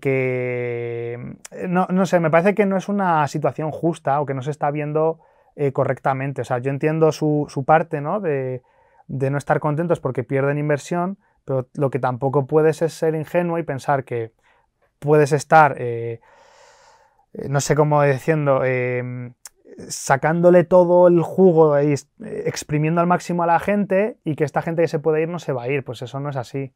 que no, sé, me parece que no es una situación justa o que no se está viendo eh, correctamente. O sea, yo entiendo su, parte, ¿no? De, no estar contentos porque pierden inversión, pero lo que tampoco puedes es ser ingenuo y pensar que puedes estar, eh, eh, no sé cómo diciendo, sacándole todo el jugo y exprimiendo al máximo a la gente y que esta gente que se puede ir no se va a ir. Pues eso no es así.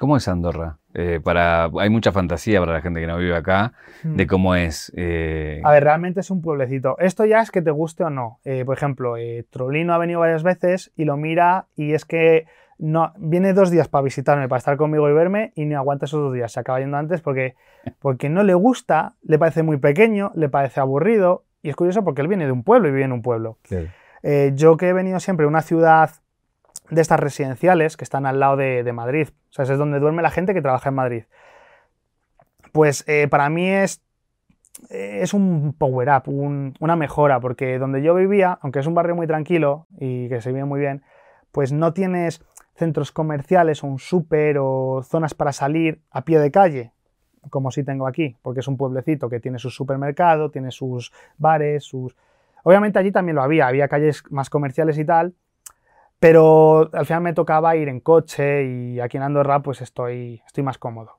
¿Cómo es Andorra? Eh, para, hay mucha fantasía para la gente que no vive acá de hmm. cómo es. Eh, a ver, realmente es un pueblecito. Esto ya es que te guste o no. Eh, por ejemplo, Trolino ha venido varias veces y lo mira y es que no, viene dos días para visitarme, para estar conmigo y verme y no aguanta esos dos días. Se acaba yendo antes porque, porque no le gusta, le parece muy pequeño, le parece aburrido y es curioso porque él viene de un pueblo y vive en un pueblo. yo que he venido siempre a una ciudad de estas residenciales que están al lado de, Madrid. O sea, es donde duerme la gente que trabaja en Madrid. Pues eh, para mí es, eh, es un power up, una mejora, porque donde yo vivía, aunque es un barrio muy tranquilo y que se vive muy bien, pues no tienes centros comerciales o un súper o zonas para salir a pie de calle, como sí tengo aquí, porque es un pueblecito que tiene su supermercado, tiene sus bares, sus... Obviamente allí también lo había, había calles más comerciales y tal, pero al final me tocaba ir en coche y aquí en Andorra pues estoy, estoy más cómodo.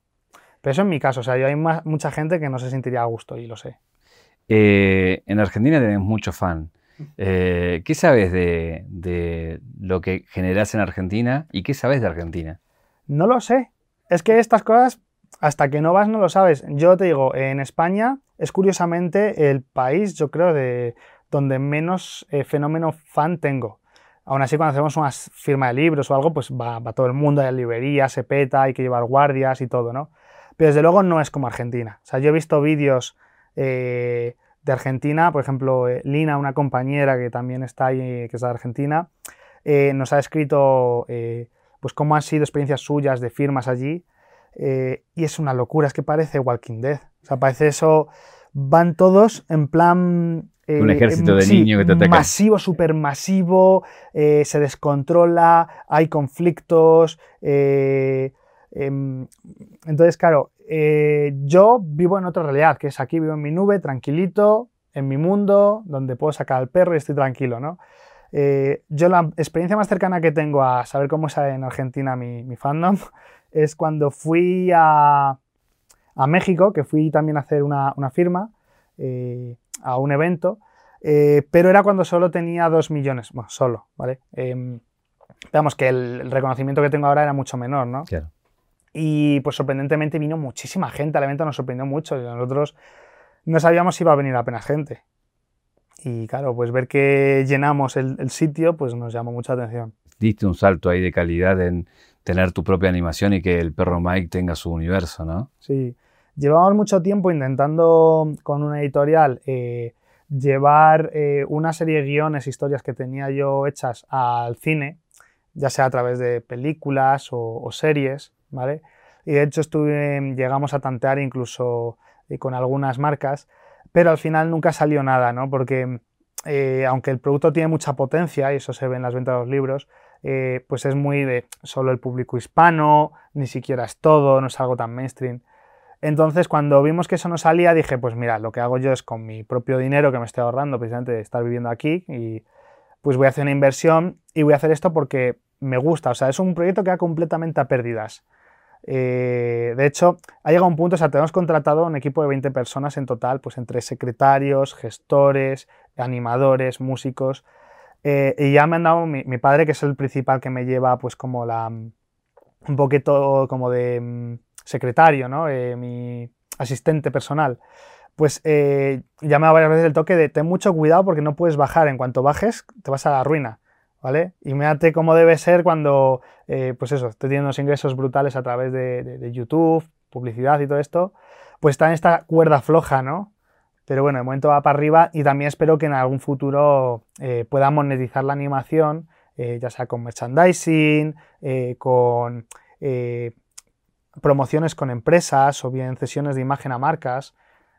Pero eso en mi caso, o sea, hay mucha gente que no se sentiría a gusto y lo sé. Eh, en Argentina tenemos mucho fan. Eh, ¿Qué sabes de, lo que generas en Argentina y qué sabes de Argentina? No lo sé. Es que estas cosas, hasta que no vas, no lo sabes. Yo te digo, en España es curiosamente el país, yo creo, de donde menos eh, fenómeno fan tengo. Aún así, cuando hacemos una firma de libros o algo, pues va, todo el mundo, hay librerías, se peta, hay que llevar guardias y todo, ¿no? Pero desde luego no es como Argentina. O sea, yo he visto vídeos eh, de Argentina, por ejemplo, eh, Lina, una compañera que también está ahí, que es de Argentina, eh, nos ha escrito pues cómo han sido experiencias suyas de firmas allí. y es una locura, es que parece Walking Dead. O sea, parece eso. Van todos en plan un eh, ejército de niños que te ataca. Masivo, supermasivo, eh, se descontrola, hay conflictos. Eh, em, entonces, claro, yo vivo en otra realidad, que es aquí, vivo en mi nube, tranquilito, en mi mundo, donde puedo sacar al perro y estoy tranquilo, ¿no? yo la experiencia más cercana que tengo a saber cómo es en Argentina mi, mi fandom es cuando fui a, a México, que fui también a hacer una, una firma eh, a un evento, eh, pero era cuando solo tenía 2 millones, bueno, solo, ¿vale? Eh, digamos que el, el reconocimiento que tengo ahora era mucho menor, ¿no? Claro. Y pues sorprendentemente vino muchísima gente al evento, nos sorprendió mucho. y Nosotros no sabíamos si iba a venir apenas gente. Y claro, pues ver que llenamos el, el sitio, pues nos llamó mucha atención. Diste un salto ahí de calidad en tener tu propia animación y que el perro Mike tenga su universo, ¿no? Sí. Llevamos mucho tiempo intentando con una editorial eh, llevar eh, una serie de guiones, historias que tenía yo hechas al cine, ya sea a través de películas o, series, ¿vale? Y de hecho estuve, llegamos a tantear incluso eh, con algunas marcas, pero al final nunca salió nada, ¿no? Porque aunque el producto tiene mucha potencia, y eso se ve en las ventas de los libros, pues es muy de solo el público hispano, ni siquiera es todo, no es algo tan mainstream. Entonces, cuando vimos que eso no salía, dije, pues mira, lo que hago yo es con mi propio dinero que me estoy ahorrando precisamente de estar viviendo aquí, y pues voy a hacer una inversión y voy a hacer esto porque me gusta. O sea, es un proyecto que va completamente a pérdidas. Eh, de hecho, ha llegado un punto, o sea, tenemos contratado un equipo de 20 personas en total, pues entre secretarios, gestores, animadores, músicos. eh, y ya me han dado mi, padre, que es el principal que me lleva, pues como la. un poquito como de mm, secretario, ¿no? Eh, mi asistente personal. Pues eh, dado varias veces el toque de ten mucho cuidado porque no puedes bajar. En cuanto bajes, te vas a la ruina. ¿Vale? Y mírate cómo debe ser cuando, eh, pues eso, esté teniendo unos ingresos brutales a través de, YouTube, publicidad y todo esto, pues está en esta cuerda floja, ¿no? Pero bueno, de momento va para arriba y también espero que en algún futuro eh, pueda monetizar la animación, eh, ya sea con merchandising, eh, con promociones con empresas o bien cesiones de imagen a marcas,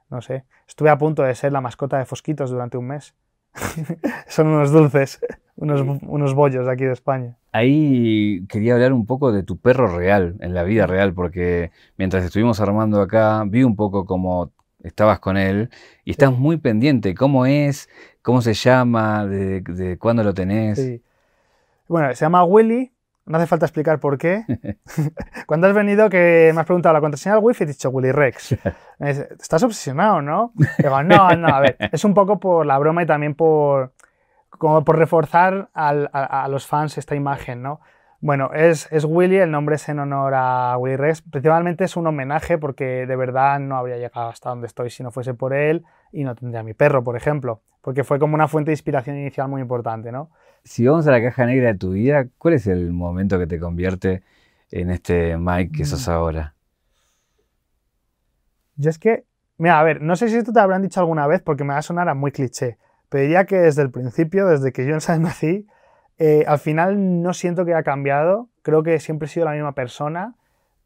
no sé. Estuve a punto de ser la mascota de Fosquitos durante un mes. Son unos dulces, unos, unos bollos de aquí de España. Ahí quería hablar un poco de tu perro real, en la vida real, porque mientras estuvimos armando acá, vi un poco cómo estabas con él y estás muy pendiente. ¿Cómo es? ¿Cómo se llama? ¿De, de cuándo lo tenés? Sí. Bueno, se llama Willy. No hace falta explicar por qué. Cuando has venido que me has preguntado la contraseña del wifi, he dicho Willy Rex. Dice, estás obsesionado, ¿no? Digo, no, no, a ver, es un poco por la broma y también por, como por reforzar al- a, a los fans esta imagen, ¿no? Bueno, es, es Willy, el nombre es en honor a Willy Rex. Principalmente es un homenaje porque de verdad no habría llegado hasta donde estoy si no fuese por él y no tendría a mi perro, por ejemplo. Porque fue como una fuente de inspiración inicial muy importante, ¿no? Si vamos a la caja negra de tu vida, ¿cuál es el momento que te convierte en este Mike que sos ahora? Yo es que, mira, a ver, no sé si esto te habrán dicho alguna vez porque me va a sonar a muy cliché, pero diría que desde el principio, desde que yo en nací, eh, al final no siento que haya cambiado, creo que siempre he sido la misma persona,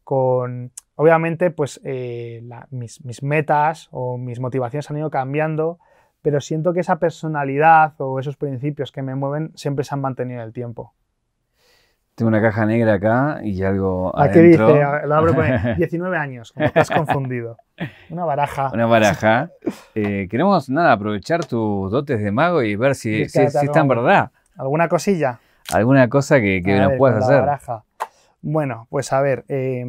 con, obviamente, pues eh, la- mis, mis metas o mis motivaciones han ido cambiando, pero siento que esa personalidad o esos principios que me mueven siempre se han mantenido en el tiempo. Tengo una caja negra acá y algo Aquí adentro. dice, lo abro con 19 años, como has confundido. Una baraja. Una baraja. Eh, queremos, nada, aprovechar tus dotes de mago y ver si, si, si está en verdad. ¿Alguna cosilla? Alguna cosa que, que nos ver, puedas hacer. baraja. Bueno, pues a ver, eh,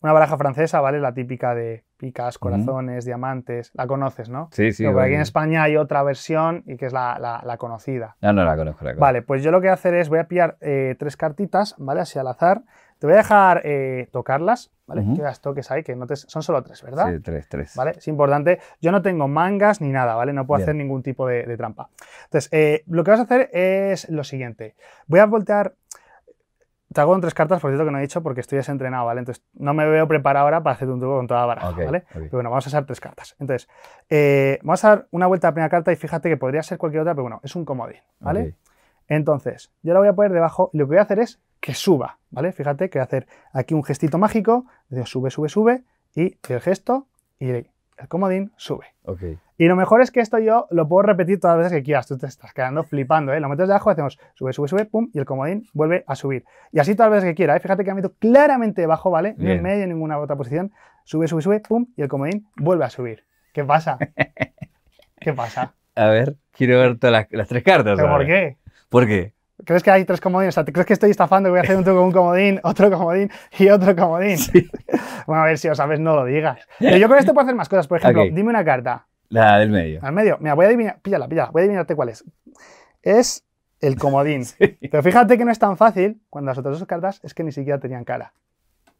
una baraja francesa, ¿vale? La típica de picas, corazones, diamantes, la conoces, ¿no? Sí, sí. Pero aquí en. España hay otra versión y que es la, la- la conocida. No, no la conozco. La conozco. Vale, pues yo lo que voy a hacer es, voy a pillar eh, tres cartitas, ¿vale? Así al azar. Te voy a dejar eh, tocarlas, ¿vale? Ujú. Que las toques ahí, que no te- son solo tres, ¿verdad? Sí, tres, tres. ¿vale? Es importante. Yo no tengo mangas ni nada, ¿vale? No puedo Bien. hacer ningún tipo de, de trampa. Entonces, eh, lo que vas a hacer es lo siguiente. Voy a voltear. Te hago tres cartas, por cierto, que no he dicho porque estoy desentrenado, ¿vale? Entonces, no me veo preparado ahora para hacer un truco con toda la baraja, Ok, ¿vale? ok. Pero bueno, vamos a usar tres cartas. Entonces, eh, vamos a dar una vuelta a la primera carta y fíjate que podría ser cualquier otra, pero bueno, es un comodín, ¿vale? Ok. Entonces, yo la voy a poner debajo y lo que voy a hacer es que suba, ¿vale? Fíjate que voy a hacer aquí un gestito mágico, digo sube, sube, sube, y el gesto y el comodín sube. Y lo mejor es que esto yo lo puedo repetir todas las veces que quieras. Tú te estás quedando flipando, ¿eh? Lo metes debajo, hacemos sube, sube, sube, pum, y el comodín vuelve a subir. Y así todas las veces que quiera, ¿eh? Fíjate que ha metido claramente debajo, ¿vale? Ni Bien. en medio, ni en ninguna otra posición. Sube, sube, sube, pum, y el comodín vuelve a subir. ¿Qué pasa? ¿Qué pasa? A ver, quiero ver todas las, las tres cartas. ¿Pero por qué? ¿Por qué? ¿Crees que hay tres comodines? O sea, ¿te crees que estoy estafando que voy a hacer un, un comodín, otro comodín y otro comodín? Sí. Bueno, a ver si lo sabes, no lo digas. Pero yo con esto puedo hacer más cosas. Por ejemplo, dime una carta. La del medio. Al medio. Mira, voy a adivinar. Píllala, píllala. Voy a adivinarte cuál es. Es el comodín. Pero fíjate que no es tan fácil cuando las otras dos cartas es que ni siquiera tenían cara.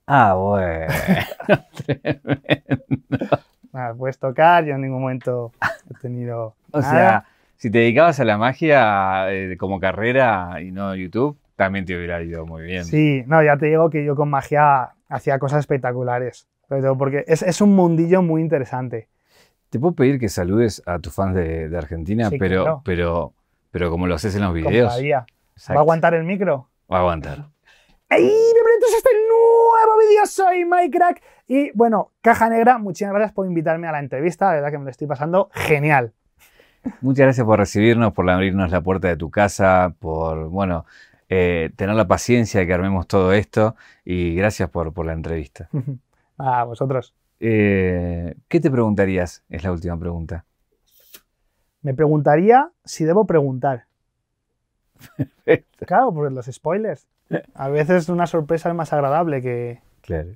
Ah, bueno. Nada, puedes tocar, yo en ningún momento he tenido. O nada. sea, si te dedicabas a la magia eh, como carrera y no YouTube, también te hubiera ido muy bien. Sí, no, ya te digo que yo con magia hacía cosas espectaculares. Sobre todo porque es, es un mundillo muy interesante. Te puedo pedir que saludes a tus fans de, de Argentina, Sí, pero, claro. pero, pero como lo haces en los videos. ¿Va a aguantar el micro? Va a aguantar. ¡Ey! Bienvenidos a este nuevo vídeo, soy Mike Crack. Y bueno, Caja Negra, muchísimas gracias por invitarme a la entrevista. La verdad que me lo estoy pasando genial. Muchas gracias por recibirnos, por abrirnos la puerta de tu casa, por, bueno, eh, tener la paciencia de que armemos todo esto y gracias por, por la entrevista. A vosotros. Eh, ¿Qué te preguntarías? Es la última pregunta. Me preguntaría si debo preguntar. Claro, por los spoilers. A veces una sorpresa es más agradable que, Claro.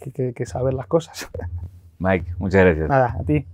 que- que- que saber las cosas. Mike, muchas gracias. Nada, a ti.